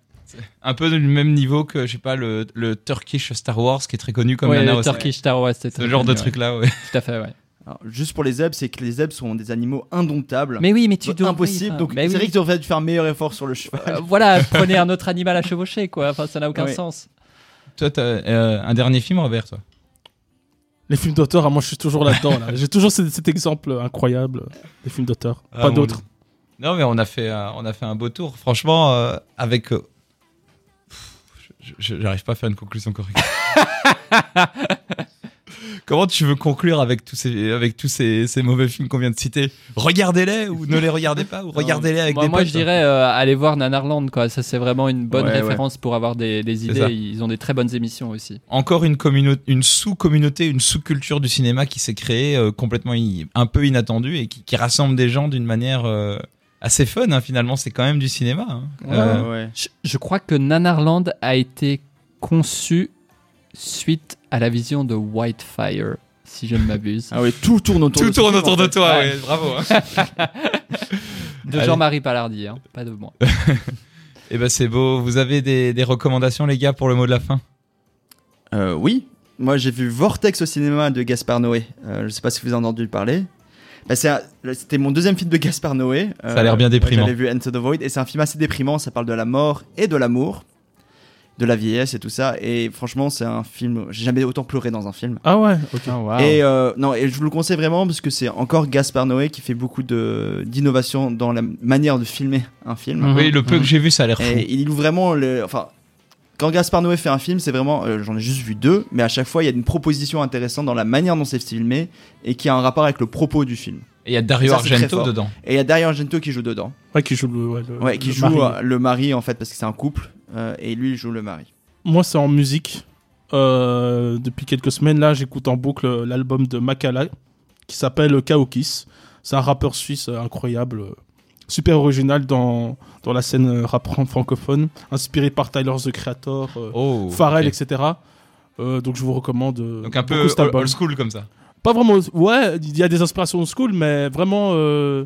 Un peu du même niveau que, je sais pas, le, le Turkish Star Wars qui est très connu comme ouais, le. Turkish Star Wars, c'est Ce genre de truc là, ouais. Tout à fait, ouais. Alors, juste pour les zèbres, c'est que les zèbres sont des animaux indomptables. Mais oui, mais tu dois. impossible. Donc, c'est vrai que tu devrais faire un meilleur effort sur le cheval. Euh, voilà, prenez un autre animal à chevaucher, quoi. Enfin, ça n'a aucun Oui. sens. Toi, t'as euh, un dernier film, Robert, toi? Les films d'auteur, ah, moi je suis toujours là-dedans. Là. J'ai toujours cet, cet exemple incroyable des films d'auteur. Ah, Pas mon d'autres. Non, mais on a fait, euh, on a fait un beau tour. Franchement, euh, avec. euh, pff, je- je- J'arrive pas à faire une conclusion correcte. Comment tu veux conclure avec tous ces, avec tous ces, ces mauvais films qu'on vient de citer? Regardez-les ou ne les regardez pas ou regardez-les avec moi, des moi, potes. je dirais euh, aller voir Nanarland, quoi. Ça, c'est vraiment une bonne Ouais, ouais. référence pour avoir des, des ça. idées. Ils ont des très bonnes émissions aussi. Encore une, communauté, une sous-communauté, une sous-culture du cinéma qui s'est créée euh, complètement i- un peu inattendue et qui, qui rassemble des gens d'une manière euh, assez fun. hein, finalement, c'est quand même du cinéma. hein. Euh, ouais. Je, je crois que Nanarland a été conçu suite à la vision de Whitefire, si je ne m'abuse. Ah oui, tout tourne autour tout de tourne autour de fait. toi, Ouais. ouais, bravo. hein. de. Jean-Marie Palardi, hein, pas de moi. Eh ben c'est beau. Vous avez des, des recommandations, les gars, pour le mot de la fin? Euh, oui, moi j'ai vu Vortex au cinéma de Gaspard Noé. Euh, je sais pas si vous en avez entendu parler. Bah, C'était mon deuxième film de Gaspard Noé. Euh, Ça a l'air bien déprimant. J'avais vu Enter the Void et c'est un film assez déprimant. Ça parle de la mort et de l'amour, de la vieillesse et tout ça. Et franchement, c'est un film. J'ai jamais autant pleuré dans un film. Ah ouais, ok. Et euh, non, et je vous le conseille vraiment parce que c'est encore Gaspard Noé qui fait beaucoup de d'innovation dans la manière de filmer un film. Mhm. Oui, le peu que j'ai vu, ça a l'air fou. Et il ouvre vraiment le. Enfin, quand Gaspard Noé fait un film, c'est vraiment. euh, J'en ai juste vu deux, mais à chaque fois, il y a une proposition intéressante dans la manière dont c'est filmé et qui a un rapport avec le propos du film. Et il y a Dario Ça, Argento dedans. Et il y a Dario Argento qui joue dedans. Ouais, qui joue le, ouais, le- Ouais, qui le joue mari. euh, le mari en fait, parce que c'est un couple. Euh, et lui, il joue le mari. Moi, c'est en musique. Euh, depuis quelques semaines, là, j'écoute en boucle l'album de Makala qui s'appelle Kaokis. C'est un rappeur suisse incroyable, super original dans, dans la scène rap francophone, inspiré par Tyler the Creator, euh, Oh. Pharrell, etc. Euh, donc je vous recommande Donc un peu old school comme ça. Pas vraiment. Ouais, il y a des inspirations old school, mais vraiment euh,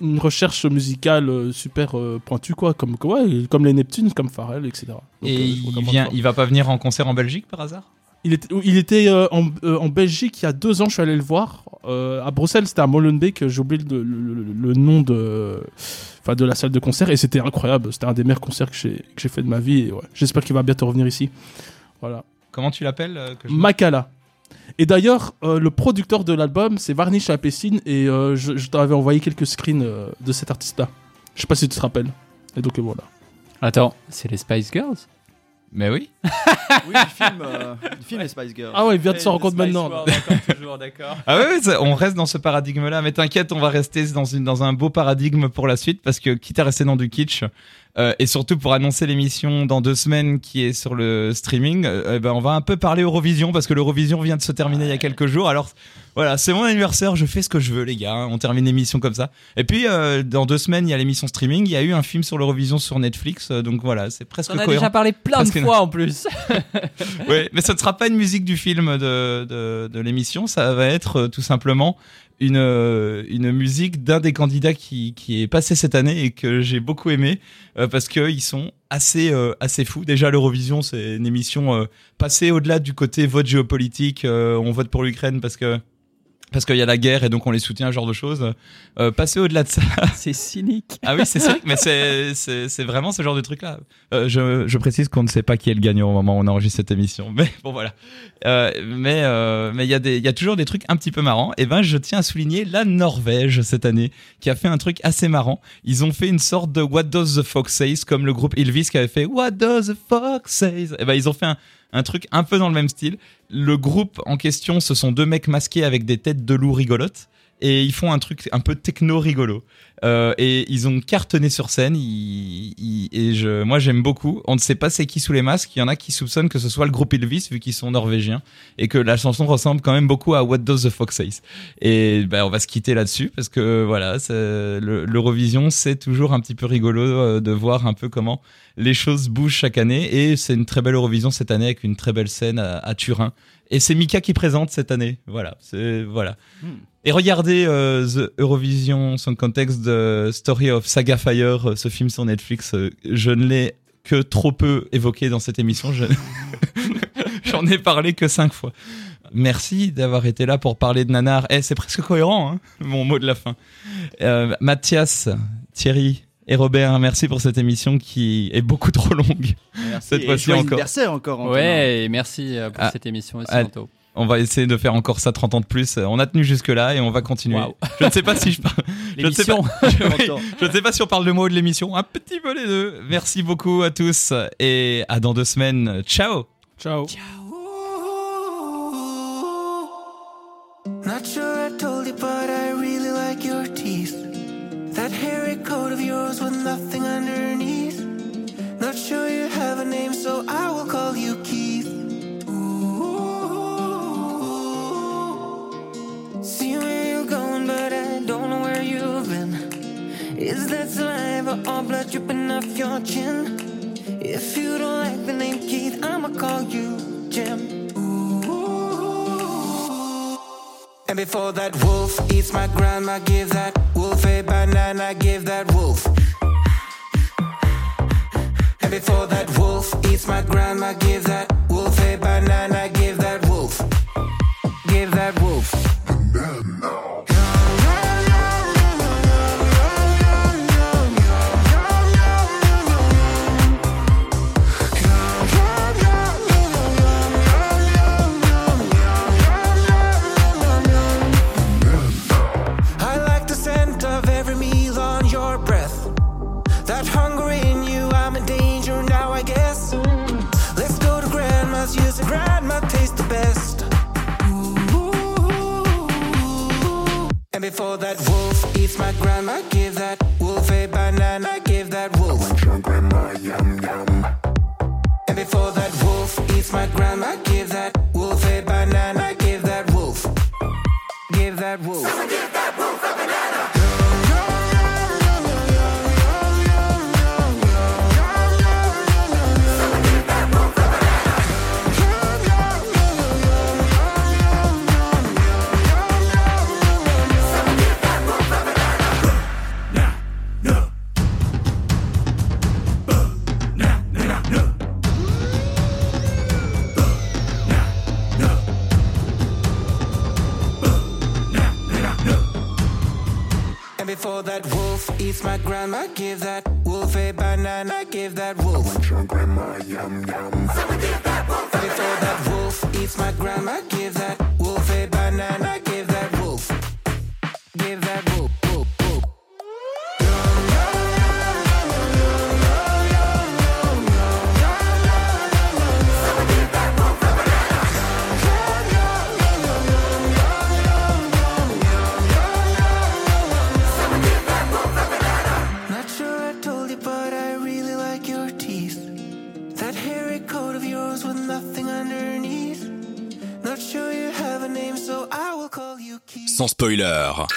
une recherche musicale euh, super euh, pointue, quoi. Comme, ouais, comme les Neptunes, comme Pharrell, etc. Donc, Et euh, il, vient, il va pas venir en concert en Belgique par hasard? Il était, il était euh, en, euh, en Belgique il y a deux ans, je suis allé le voir. Euh, à Bruxelles, c'était à Molenbeek, j'ai oublié le, le- le- le nom de, enfin, de la salle de concert, et c'était incroyable. C'était un des meilleurs concerts que j'ai fait de ma vie. ouais, J'espère qu'il va bientôt revenir ici. Voilà. Comment tu l'appelles je- Makala. Et d'ailleurs, euh, le producteur de l'album, c'est Varnish Apessine, et euh, je, je t'avais envoyé quelques screens euh, de cet artiste-là. Je sais pas si tu te rappelles. Et donc voilà. Attends, c'est les Spice Girls? Mais oui. oui, du film, euh, du film Les Spice Girls. Ah ouais, il vient de s'en rendre compte maintenant. toujours, d'accord. Ah ouais, on reste dans ce paradigme-là. Mais t'inquiète, on va rester dans, une, dans un beau paradigme pour la suite parce que quitte à rester dans du kitsch euh, et surtout pour annoncer l'émission dans deux semaines qui est sur le streaming, euh, eh ben on va un peu parler Eurovision parce que l'Eurovision vient de se terminer il y a quelques jours. Alors voilà, c'est mon anniversaire, je fais ce que je veux les gars. hein. On termine l'émission comme ça. Et puis euh, dans deux semaines il y a l'émission streaming. Il y a eu un film sur l'Eurovision sur Netflix, donc voilà, c'est presque On a cohérent. déjà parlé plein de fois en plus. Ouais, mais ça ne sera pas une musique du film de, de, de l'émission, ça va être tout simplement une, euh, une musique d'un des candidats qui, qui est passé cette année et que j'ai beaucoup aimé euh, parce qu'ils sont assez, euh, assez fous. Déjà, l'Eurovision, c'est une émission euh, passée au-delà du côté vote géopolitique, euh, on vote pour l'Ukraine parce que parce qu'il y a la guerre et donc on les soutient, ce genre de choses. Euh, passer au-delà de ça, c'est cynique. ah oui, c'est cynique, mais c'est, vraiment ce genre de truc-là. Euh, je, je précise qu'on ne sait pas qui est le gagnant au moment où on enregistre cette émission. Mais bon, voilà. Euh, mais mais il y, a des- il y a toujours des trucs un petit peu marrants. Et ben, je tiens à souligner la Norvège cette année, qui a fait un truc assez marrant. Ils ont fait une sorte de What Does the Fox Says, comme le groupe Ilvis qui avait fait What Does the Fox Says? Et ben, ils ont fait un, un truc un peu dans le même style. Le groupe en question, ce sont deux mecs masqués avec des têtes de loups rigolotes. Et ils font un truc un peu techno rigolo. Euh, et ils ont cartonné sur scène. et je, moi, j'aime beaucoup. On ne sait pas c'est qui sous les masques. Il y en a qui soupçonnent que ce soit le groupe Elvis, vu qu'ils sont norvégiens, et que la chanson ressemble quand même beaucoup à What Does the Fox Say? Et ben, on va se quitter là-dessus parce que voilà, l'Eurovision, c'est toujours un petit peu rigolo euh, de voir un peu comment les choses bougent chaque année. Et c'est une très belle Eurovision cette année avec une très belle scène à Turin. Et c'est Mika qui présente cette année. Voilà, c'est voilà. Et regardez euh, The Eurovision Song Contest de Story of Saga Fire, euh, ce film sur Netflix. euh, je ne l'ai que trop peu évoqué dans cette émission. Je- J'en ai parlé que cinq fois. Merci d'avoir été là pour parler de Nanar. Eh, c'est presque cohérent, hein, mon mot de la fin. Euh, Mathias, Thierry et Robert, merci pour cette émission qui est beaucoup trop longue. Merci. Cette Et fois-ci encore. anniversaire encore. Antonin. Ouais, et merci euh, pour Ah. cette émission aussi, Ah. Anto. On va essayer de faire encore ça 30 ans de plus. On a tenu jusque-là et on va continuer. Je ne sais pas si je parle. Je ne sais pas. L'émission. Oui, J'entends. je ne sais pas si on parle de moi ou de l'émission. Un petit peu les deux. Merci beaucoup à tous et à dans deux semaines. Ciao. Ciao. Not sure you have a name, so I will call you Keith. Ooh. See where you're going, but I don't know where you've been. Is that saliva or blood dripping off your chin? If you don't like the name Keith, I'ma call you Jim. And before that wolf eats my grandma, give that wolf a banana, give that wolf. Before that wolf eats my grandma, give that wolf a banana, treats my grandma. Give that wolf a banana. Give that wolf. I want your grandma yum yum.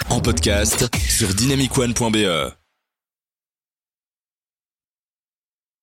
En podcast sur dynamicone.be.